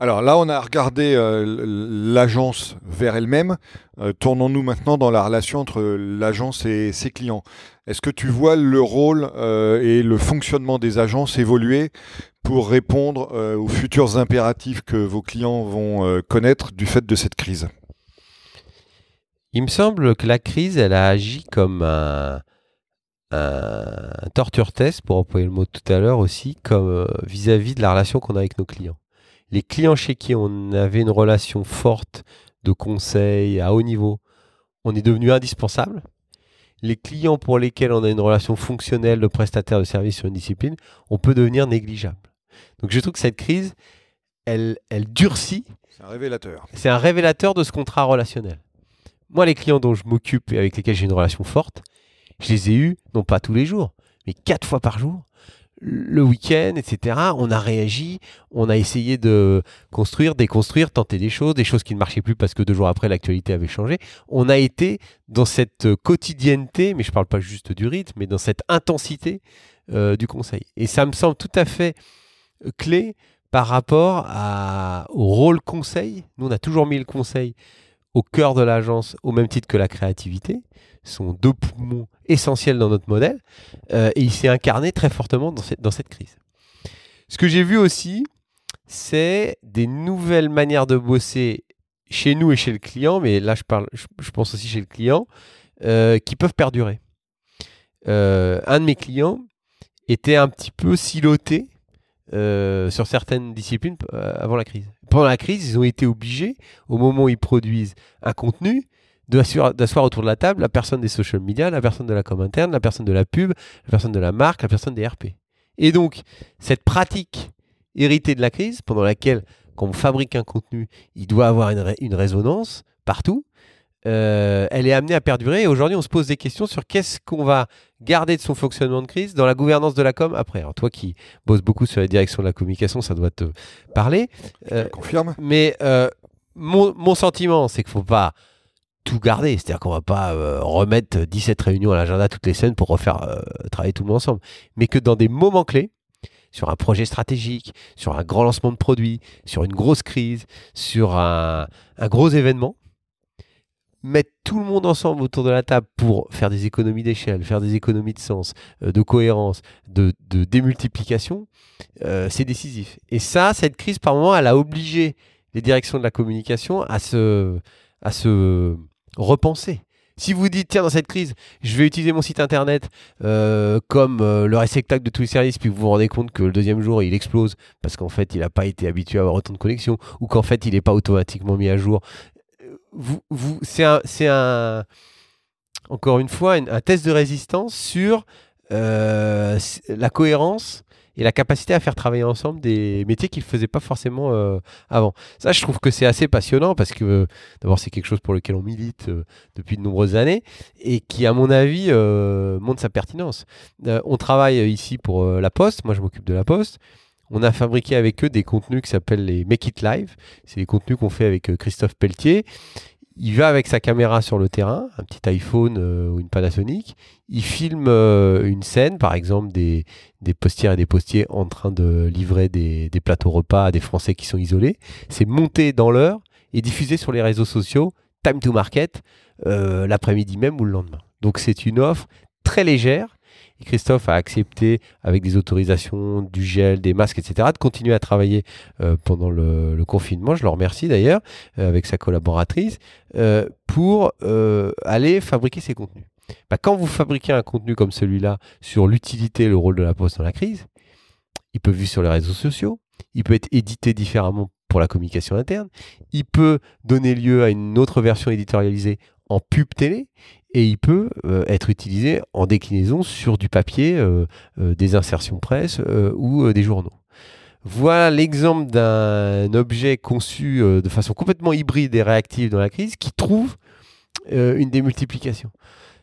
Speaker 2: Alors là, on a regardé euh, l'agence vers elle-même. Euh, tournons-nous maintenant dans la relation entre l'agence et ses clients. Est-ce que tu vois le rôle et le fonctionnement des agences évoluer pour répondre euh, aux futurs impératifs que vos clients vont euh, connaître du fait de cette crise
Speaker 3: Il me semble que la crise, elle a agi comme un, torture test, pour employer le mot tout à l'heure aussi, euh, vis-à-vis de la relation qu'on a avec nos clients. Les clients chez qui on avait une relation forte de conseil à haut niveau, on est devenu indispensable les clients pour lesquels on a une relation fonctionnelle de prestataire de service sur une discipline, on peut devenir négligeable. Donc je trouve que cette crise, elle, elle durcit.
Speaker 2: C'est un révélateur.
Speaker 3: C'est un révélateur de ce contrat relationnel. Moi, les clients dont je m'occupe et avec lesquels j'ai une relation forte, je les ai eus, non pas tous les jours, mais quatre fois par jour, le week-end, etc. On a réagi, on a essayé de construire, déconstruire, tenter des choses, des choses qui ne marchaient plus parce que deux jours après, l'actualité avait changé. On a été dans cette quotidienneté, mais je ne parle pas juste du rythme, mais dans cette intensité euh, du conseil. Et ça me semble tout à fait clé par rapport au rôle conseil. Nous, on a toujours mis le conseil au cœur de l'agence, au même titre que la créativité. Ce sont deux poumons essentiels dans notre modèle. Euh, et il s'est incarné très fortement dans cette, dans cette crise. Ce que j'ai vu aussi, c'est des nouvelles manières de bosser chez nous et chez le client, mais là je, parle, je, pense aussi chez le client, euh, qui peuvent perdurer. Euh, un de mes clients était un petit peu siloté euh, sur certaines disciplines euh, avant la crise. Pendant la crise, ils ont été obligés, au moment où ils produisent un contenu, d'asseoir autour de la table la personne des social media, la personne de la com interne, la personne de la pub, la personne de la marque, la personne des RP. Et donc, cette pratique héritée de la crise, pendant laquelle, quand on fabrique un contenu, il doit avoir une résonance partout, euh, elle est amenée à perdurer. Et aujourd'hui, on se pose des questions sur qu'est-ce qu'on va garder de son fonctionnement de crise dans la gouvernance de la com après. Alors, toi qui bosses beaucoup sur la direction de la communication, ça doit te parler.
Speaker 2: Euh, confirme.
Speaker 3: Mais euh, mon, sentiment, c'est qu'il ne faut pas tout garder. C'est-à-dire qu'on ne va pas remettre 17 réunions à l'agenda toutes les semaines pour refaire travailler tout le monde ensemble. Mais que dans des moments clés, sur un projet stratégique, sur un grand lancement de produit, sur une grosse crise, sur un gros événement, mettre tout le monde ensemble autour de la table pour faire des économies d'échelle, faire des économies de sens, euh, de cohérence, de, démultiplication, euh, c'est décisif. Et ça, cette crise, par moment, elle a obligé les directions de la communication à se, à se repenser. Si vous dites, tiens, dans cette crise, je vais utiliser mon site internet euh, comme le réceptacle de tous les services, puis vous vous rendez compte que le deuxième jour, il explose parce qu'en fait, il n'a pas été habitué à avoir autant de connexions, ou qu'en fait, il n'est pas automatiquement mis à jour vous, vous, c'est un, un, encore une fois, un test de résistance sur euh, la cohérence et la capacité à faire travailler ensemble des métiers qu'ils ne faisaient pas forcément euh, avant. Ça, je trouve que c'est assez passionnant parce que d'abord, c'est quelque chose pour lequel on milite euh, depuis de nombreuses années et qui, à mon avis, montre sa pertinence. on travaille ici pour La Poste, moi je m'occupe de La Poste. On a fabriqué avec eux des contenus qui s'appellent les Make It Live. C'est des contenus qu'on fait avec Christophe Pelletier. Il va avec sa caméra sur le terrain, un petit iPhone ou une Panasonic. Il filme une scène, par exemple des, des postières et des postiers en train de livrer des, des plateaux repas à des Français qui sont isolés. C'est monté dans l'heure et diffusé sur les réseaux sociaux, time to market, l'après-midi même ou le lendemain. Donc c'est une offre très légère. Christophe a accepté, avec des autorisations, du gel, des masques, etc., de continuer à travailler euh, pendant le, confinement. Je le remercie d'ailleurs, euh, avec sa collaboratrice, euh, pour aller fabriquer ses contenus. Bah, quand vous fabriquez un contenu comme celui-là sur l'utilité et le rôle de la poste dans la crise, il peut être vu sur les réseaux sociaux, il peut être édité différemment pour la communication interne, il peut donner lieu à une autre version éditorialisée en pub télé, et il peut euh, être utilisé en déclinaison sur du papier, euh, euh, des insertions presse ou des journaux. Voilà l'exemple d'un objet conçu de façon complètement hybride et réactive dans la crise qui trouve une démultiplication.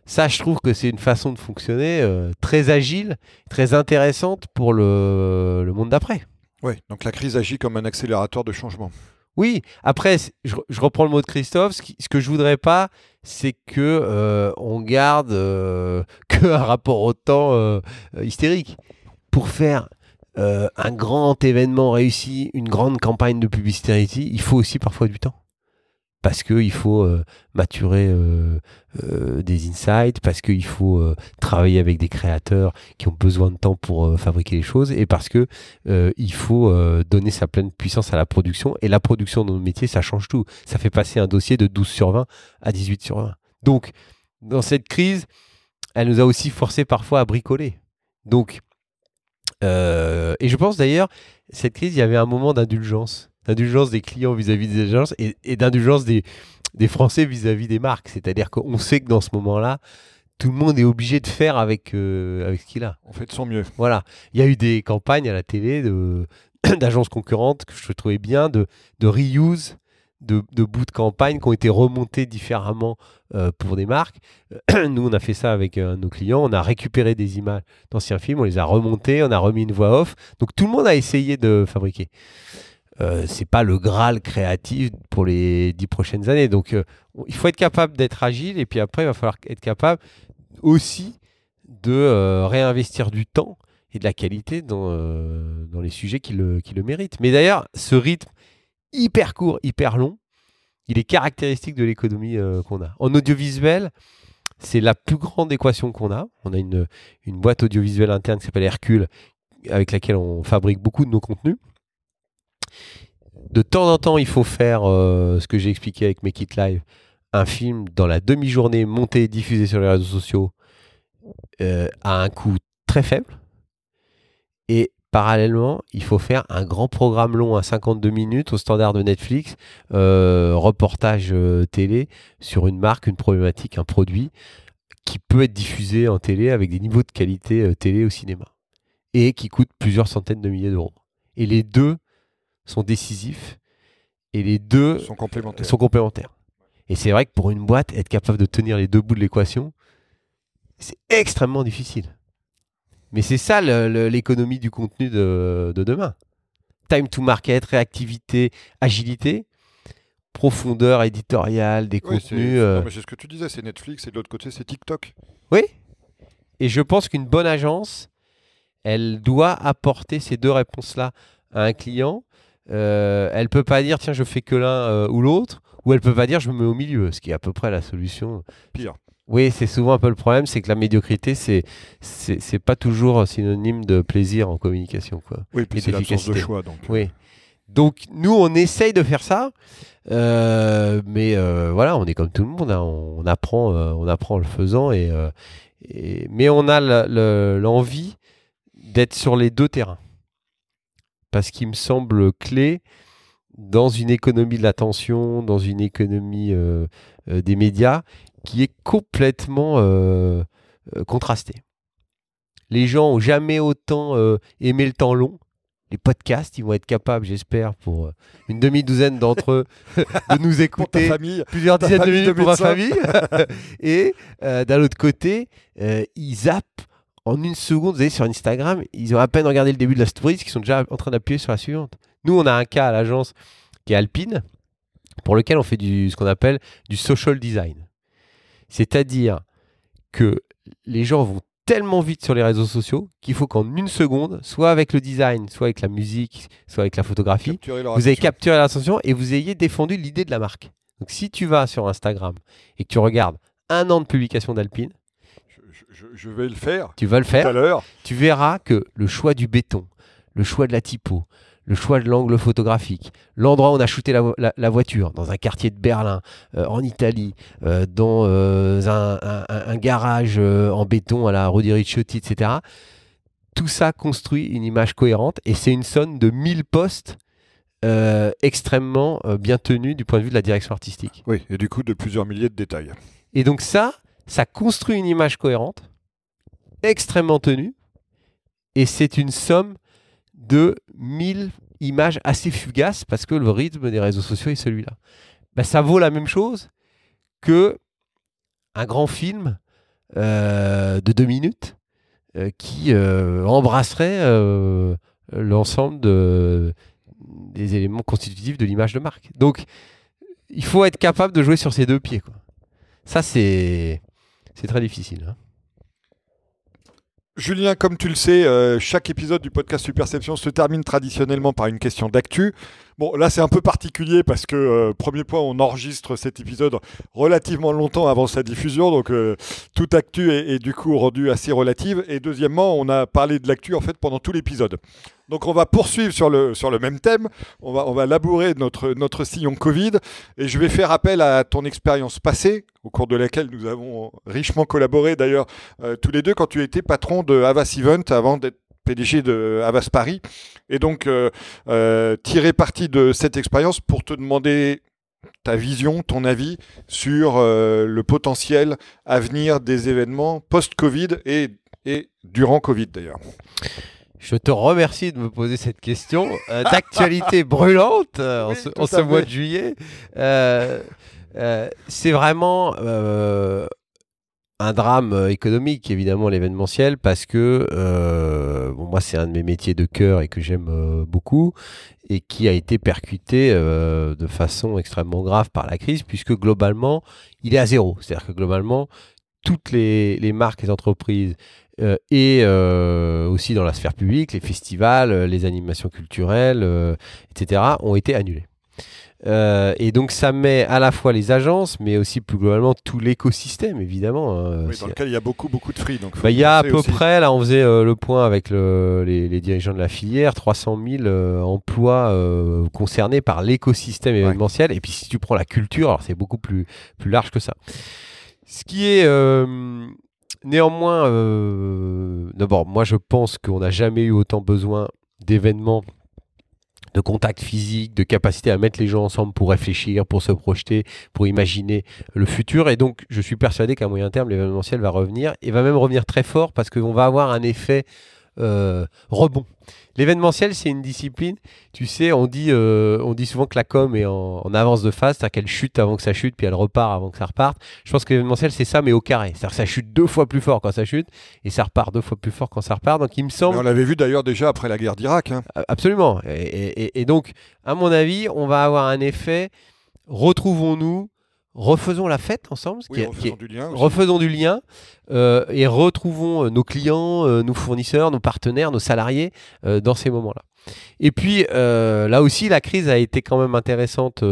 Speaker 3: Ça, je trouve que c'est une façon de fonctionner très agile, très intéressante pour le, le monde d'après.
Speaker 2: Oui, donc la crise agit comme un accélérateur de changement.
Speaker 3: Oui, après, je, reprends le mot de Christophe. Ce, ce que je voudrais pas, c'est que euh, on garde euh, [laughs] que un rapport au temps euh, hystérique. Pour faire un grand événement réussi, une grande campagne de publicité il faut aussi parfois du temps parce qu'il faut euh, maturer euh, euh, des insights, parce qu'il faut travailler avec des créateurs qui ont besoin de temps pour fabriquer les choses, et parce que il faut donner sa pleine puissance à la production. Et la production dans nos métiers, ça change tout. Ça fait passer un dossier de 12 sur 20 à 18 sur 20. Donc, dans cette crise, elle nous a aussi forcé parfois à bricoler. Donc, et je pense d'ailleurs, cette crise, il y avait un moment d'indulgence d'indulgence des clients vis-à-vis des agences et, d'indulgence des, Français vis-à-vis des marques. C'est-à-dire qu'on sait que dans ce moment-là, tout le monde est obligé de faire avec, euh, avec ce qu'il a.
Speaker 2: On fait de son mieux.
Speaker 3: Voilà. Il y a eu des campagnes à la télé [clears throat] d'agences concurrentes que je trouvais bien, de, de reuse de, de bouts de campagne qui ont été remontés différemment euh, pour des marques. [clears throat] Nous, on a fait ça avec euh, nos clients. On a récupéré des images d'anciens films, on les a remontés, on a remis une voix off. Donc tout le monde a essayé de fabriquer. Euh, c'est pas le Graal créatif pour les dix prochaines années. Donc, euh, il faut être capable d'être agile et puis après, il va falloir être capable aussi de euh, réinvestir du temps et de la qualité dans, dans les sujets qui le, qui le méritent. Mais d'ailleurs, ce rythme hyper court, hyper long, il est caractéristique de l'économie qu'on a. En audiovisuel, c'est la plus grande équation qu'on a. On a une, une boîte audiovisuelle interne qui s'appelle Hercule, avec laquelle on fabrique beaucoup de nos contenus de temps en temps, il faut faire euh, ce que j'ai expliqué avec Make It Live, un film dans la demi-journée monté, diffusé sur les réseaux sociaux euh, à un coût très faible. Et parallèlement, il faut faire un grand programme long à 52 minutes au standard de Netflix, euh, reportage télé sur une marque, une problématique, un produit qui peut être diffusé en télé avec des niveaux de qualité télé au cinéma et qui coûte plusieurs centaines de milliers d'euros. Et les deux sont décisifs et les deux
Speaker 2: sont complémentaires.
Speaker 3: Sont complémentaires. Et c'est vrai que pour une boîte, être capable de tenir les deux bouts de l'équation, c'est extrêmement difficile. Mais c'est ça l'économie du contenu de, demain. Time to market, réactivité, agilité, profondeur éditoriale des contenus.
Speaker 2: Euh. C'est ce que tu disais, c'est Netflix et de l'autre côté, c'est TikTok.
Speaker 3: Oui. Et je pense qu'une bonne agence, elle doit apporter ces deux réponses-là à un client euh, elle peut pas dire tiens je fais que l'un euh, ou l'autre, ou elle peut pas dire je me mets au milieu, ce qui est à peu près la solution.
Speaker 2: Pire.
Speaker 3: Oui, c'est souvent un peu le problème, c'est que la médiocrité, c'est c'est pas toujours synonyme de plaisir en communication, quoi.
Speaker 2: Oui, puis c'est l'absence de choix, donc.
Speaker 3: Oui. Donc nous, on essaye de faire ça, euh, mais voilà, on est comme tout le monde, hein. on, apprend, on apprend en le faisant, et, et mais on a l'envie d'être sur les deux terrains parce qu'il me semble clé dans une économie de l'attention, dans une économie euh, euh, des médias qui est complètement euh, contrastée. Les gens ont jamais autant aimé le temps long. Les podcasts, ils vont être capables, j'espère, pour une demi-douzaine d'entre eux, [laughs] de nous écouter plusieurs dizaines de minutes pour ma famille. [laughs] Et d'un autre côté, ils zappent en une seconde, vous allez sur Instagram, ils ont à peine regardé le début de la story, ils sont déjà en train d'appuyer sur la suivante. Nous, on a un cas à l'agence qui est Alpine, pour lequel on fait du, ce qu'on appelle du social design. C'est-à-dire que les gens vont tellement vite sur les réseaux sociaux qu'il faut qu'en une seconde, soit avec le design, soit avec la musique, soit avec la photographie, vous avez capturé l'attention et vous ayez défendu l'idée de la marque. Donc si tu vas sur Instagram et que tu regardes un an de publication d'Alpine,
Speaker 2: je, vais le faire.
Speaker 3: Tu vas le faire.
Speaker 2: Tout à l'heure.
Speaker 3: Tu verras que le choix du béton, le choix de la typo, le choix de l'angle photographique, l'endroit où on a shooté la, voiture, dans un quartier de Berlin, euh, en Italie, euh, dans euh, un, garage en béton à la Rudi Ricciotti, etc. Tout ça construit une image cohérente et c'est une sonne de 1000 postes extrêmement bien tenus du point de vue de la direction artistique.
Speaker 2: Oui, et du coup de plusieurs milliers de détails.
Speaker 3: Et donc ça, ça construit une image cohérente, extrêmement tenue, et c'est une somme de 1000 images assez fugaces parce que le rythme des réseaux sociaux est celui-là. Ben, ça vaut la même chose que un grand film euh, de deux minutes euh, qui euh, embrasserait l'ensemble de, des éléments constitutifs de l'image de marque. Donc, il faut être capable de jouer sur ces deux pieds. Ça, c'est très difficile. Hein.
Speaker 2: Julien, comme tu le sais, euh, chaque épisode du podcast Superception se termine traditionnellement par une question d'actu. Bon, là c'est un peu particulier parce que, euh, premier point, on enregistre cet épisode relativement longtemps avant sa diffusion, donc euh, toute actu est, du coup rendue assez relative. Et deuxièmement, on a parlé de l'actu en fait pendant tout l'épisode. Donc on va poursuivre sur le, sur le même thème, on va, on va labourer notre, notre sillon Covid, et je vais faire appel à ton expérience passée, au cours de laquelle nous avons richement collaboré d'ailleurs euh, tous les deux quand tu étais patron de Havas Event avant d'être PDG de Havas Paris, et donc euh, euh, tirer parti de cette expérience pour te demander ta vision, ton avis sur le potentiel à venir des événements post-Covid et, et durant Covid d'ailleurs.
Speaker 3: Je te remercie de me poser cette question euh, d'actualité [laughs] brûlante euh, en, ce, mois de juillet. Euh, c'est vraiment un drame économique, évidemment, l'événementiel, parce que moi, c'est un de mes métiers de cœur et que j'aime beaucoup, et qui a été percuté de façon extrêmement grave par la crise, puisque globalement, il est à zéro. C'est-à-dire que globalement, toutes les, les marques et entreprises euh, et euh, aussi dans la sphère publique, les festivals, euh, les animations culturelles, etc., ont été annulés. Et donc ça met à la fois les agences, mais aussi plus globalement tout l'écosystème, évidemment.
Speaker 2: Hein, oui, dans lequel il y a beaucoup, beaucoup de free.
Speaker 3: Bah, il y a à peu près, là on faisait le point avec le, les, dirigeants de la filière, 300 000 emplois concernés par l'écosystème événementiel. Et puis si tu prends la culture, alors c'est beaucoup plus, plus large que ça. Ce qui est Néanmoins, euh, d'abord, moi je pense qu'on n'a jamais eu autant besoin d'événements, de contact physique, de capacité à mettre les gens ensemble pour réfléchir, pour se projeter, pour imaginer le futur. Et donc, je suis persuadé qu'à moyen terme, l'événementiel va revenir et va même revenir très fort parce qu'on va avoir un effet euh, rebond. L'événementiel, c'est une discipline. Tu sais, on dit, euh, on dit souvent que la com est en, avance de phase, c'est-à-dire qu'elle chute avant que ça chute, puis elle repart avant que ça reparte. Je pense que l'événementiel, c'est ça, mais au carré. C'est-à-dire que ça chute deux fois plus fort quand ça chute, et ça repart deux fois plus fort quand ça repart. Donc il me semble.
Speaker 2: on l'avait vu d'ailleurs déjà après la guerre d'Irak. Hein.
Speaker 3: Absolument. et, donc, à mon avis, on va avoir un effet. Retrouvons-nous refaisons la fête ensemble, refaisons, du lien, euh, et retrouvons euh, nos clients, euh, nos fournisseurs, nos partenaires, nos salariés dans ces moments-là. Et puis là aussi, la crise a été quand même intéressante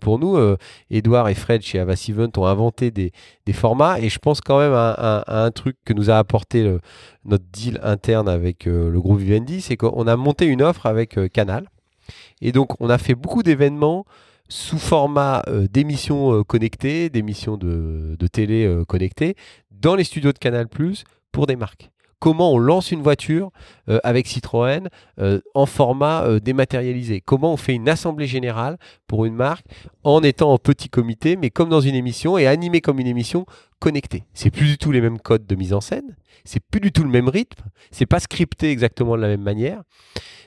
Speaker 3: pour nous. Edouard et Fred chez Avas Event ont inventé des, formats et je pense quand même à, un truc que nous a apporté notre deal interne avec le groupe Vivendi, c'est qu'on a monté une offre avec Canal. Et donc on a fait beaucoup d'événements sous format euh, d'émissions euh, connectées, d'émissions de, télé euh, connectées, dans les studios de Canal ⁇ pour des marques. Comment on lance une voiture avec Citroën en format dématérialisé. Comment on fait une assemblée générale pour une marque en étant en petit comité, mais comme dans une émission et animé comme une émission connectée. C'est plus du tout les mêmes codes de mise en scène, c'est plus du tout le même rythme, c'est pas scripté exactement de la même manière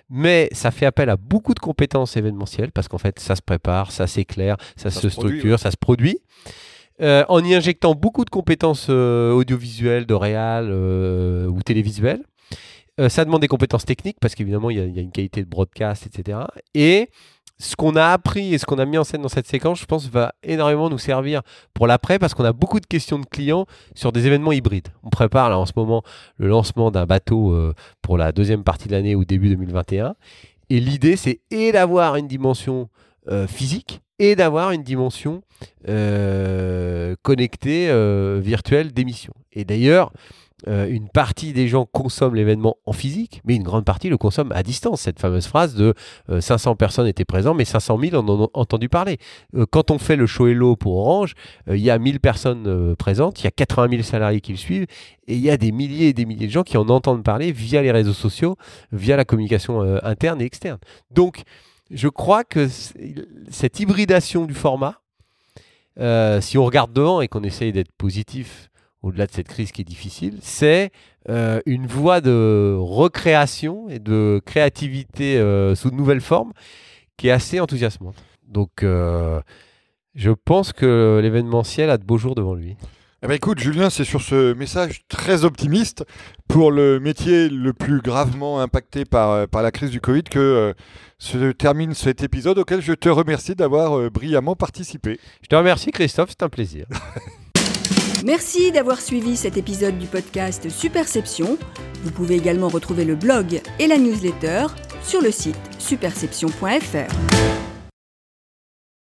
Speaker 3: mais ça fait appel à beaucoup de compétences événementielles parce qu'en fait, ça se prépare, ça s'éclaire, ça, se, structure, ça se produit. Euh, en y injectant beaucoup de compétences euh, audiovisuelles, de réal euh, ou télévisuelles. Euh, ça demande des compétences techniques parce qu'évidemment, il y, a- une qualité de broadcast, etc. Et ce qu'on a appris et ce qu'on a mis en scène dans cette séquence, je pense, va énormément nous servir pour l'après parce qu'on a beaucoup de questions de clients sur des événements hybrides. On prépare en ce moment le lancement d'un bateau pour la deuxième partie de l'année ou début 2021. Et l'idée, c'est d'avoir une dimension physique et d'avoir une dimension euh, connectée, euh, virtuelle d'émission. Et d'ailleurs, euh, une partie des gens consomment l'événement en physique, mais une grande partie le consomment à distance. Cette fameuse phrase de euh, 500 personnes étaient présentes, mais 500 000 en ont entendu parler. Euh, quand on fait le show Hello pour Orange, euh, il y a 1000 personnes euh, présentes, il y a 80 000 salariés qui le suivent, et il y a des milliers et des milliers de gens qui en entendent parler via les réseaux sociaux, via la communication euh, interne et externe. Donc, je crois que cette hybridation du format, euh, si on regarde devant et qu'on essaye d'être positif au-delà de cette crise qui est difficile, c'est euh, une voie de recréation et de créativité euh, sous de nouvelles formes qui est assez enthousiasmante. Donc, je pense que l'événementiel a de beaux jours devant lui.
Speaker 2: Eh ben écoute, Julien, c'est sur ce message très optimiste pour le métier le plus gravement impacté par, euh, par la crise du Covid que euh, se termine cet épisode auquel je te remercie d'avoir euh, brillamment participé.
Speaker 3: Je te remercie Christophe, c'est un plaisir. [laughs]
Speaker 1: Merci d'avoir suivi cet épisode du podcast Superception. Vous pouvez également retrouver le blog et la newsletter sur le site superception.fr.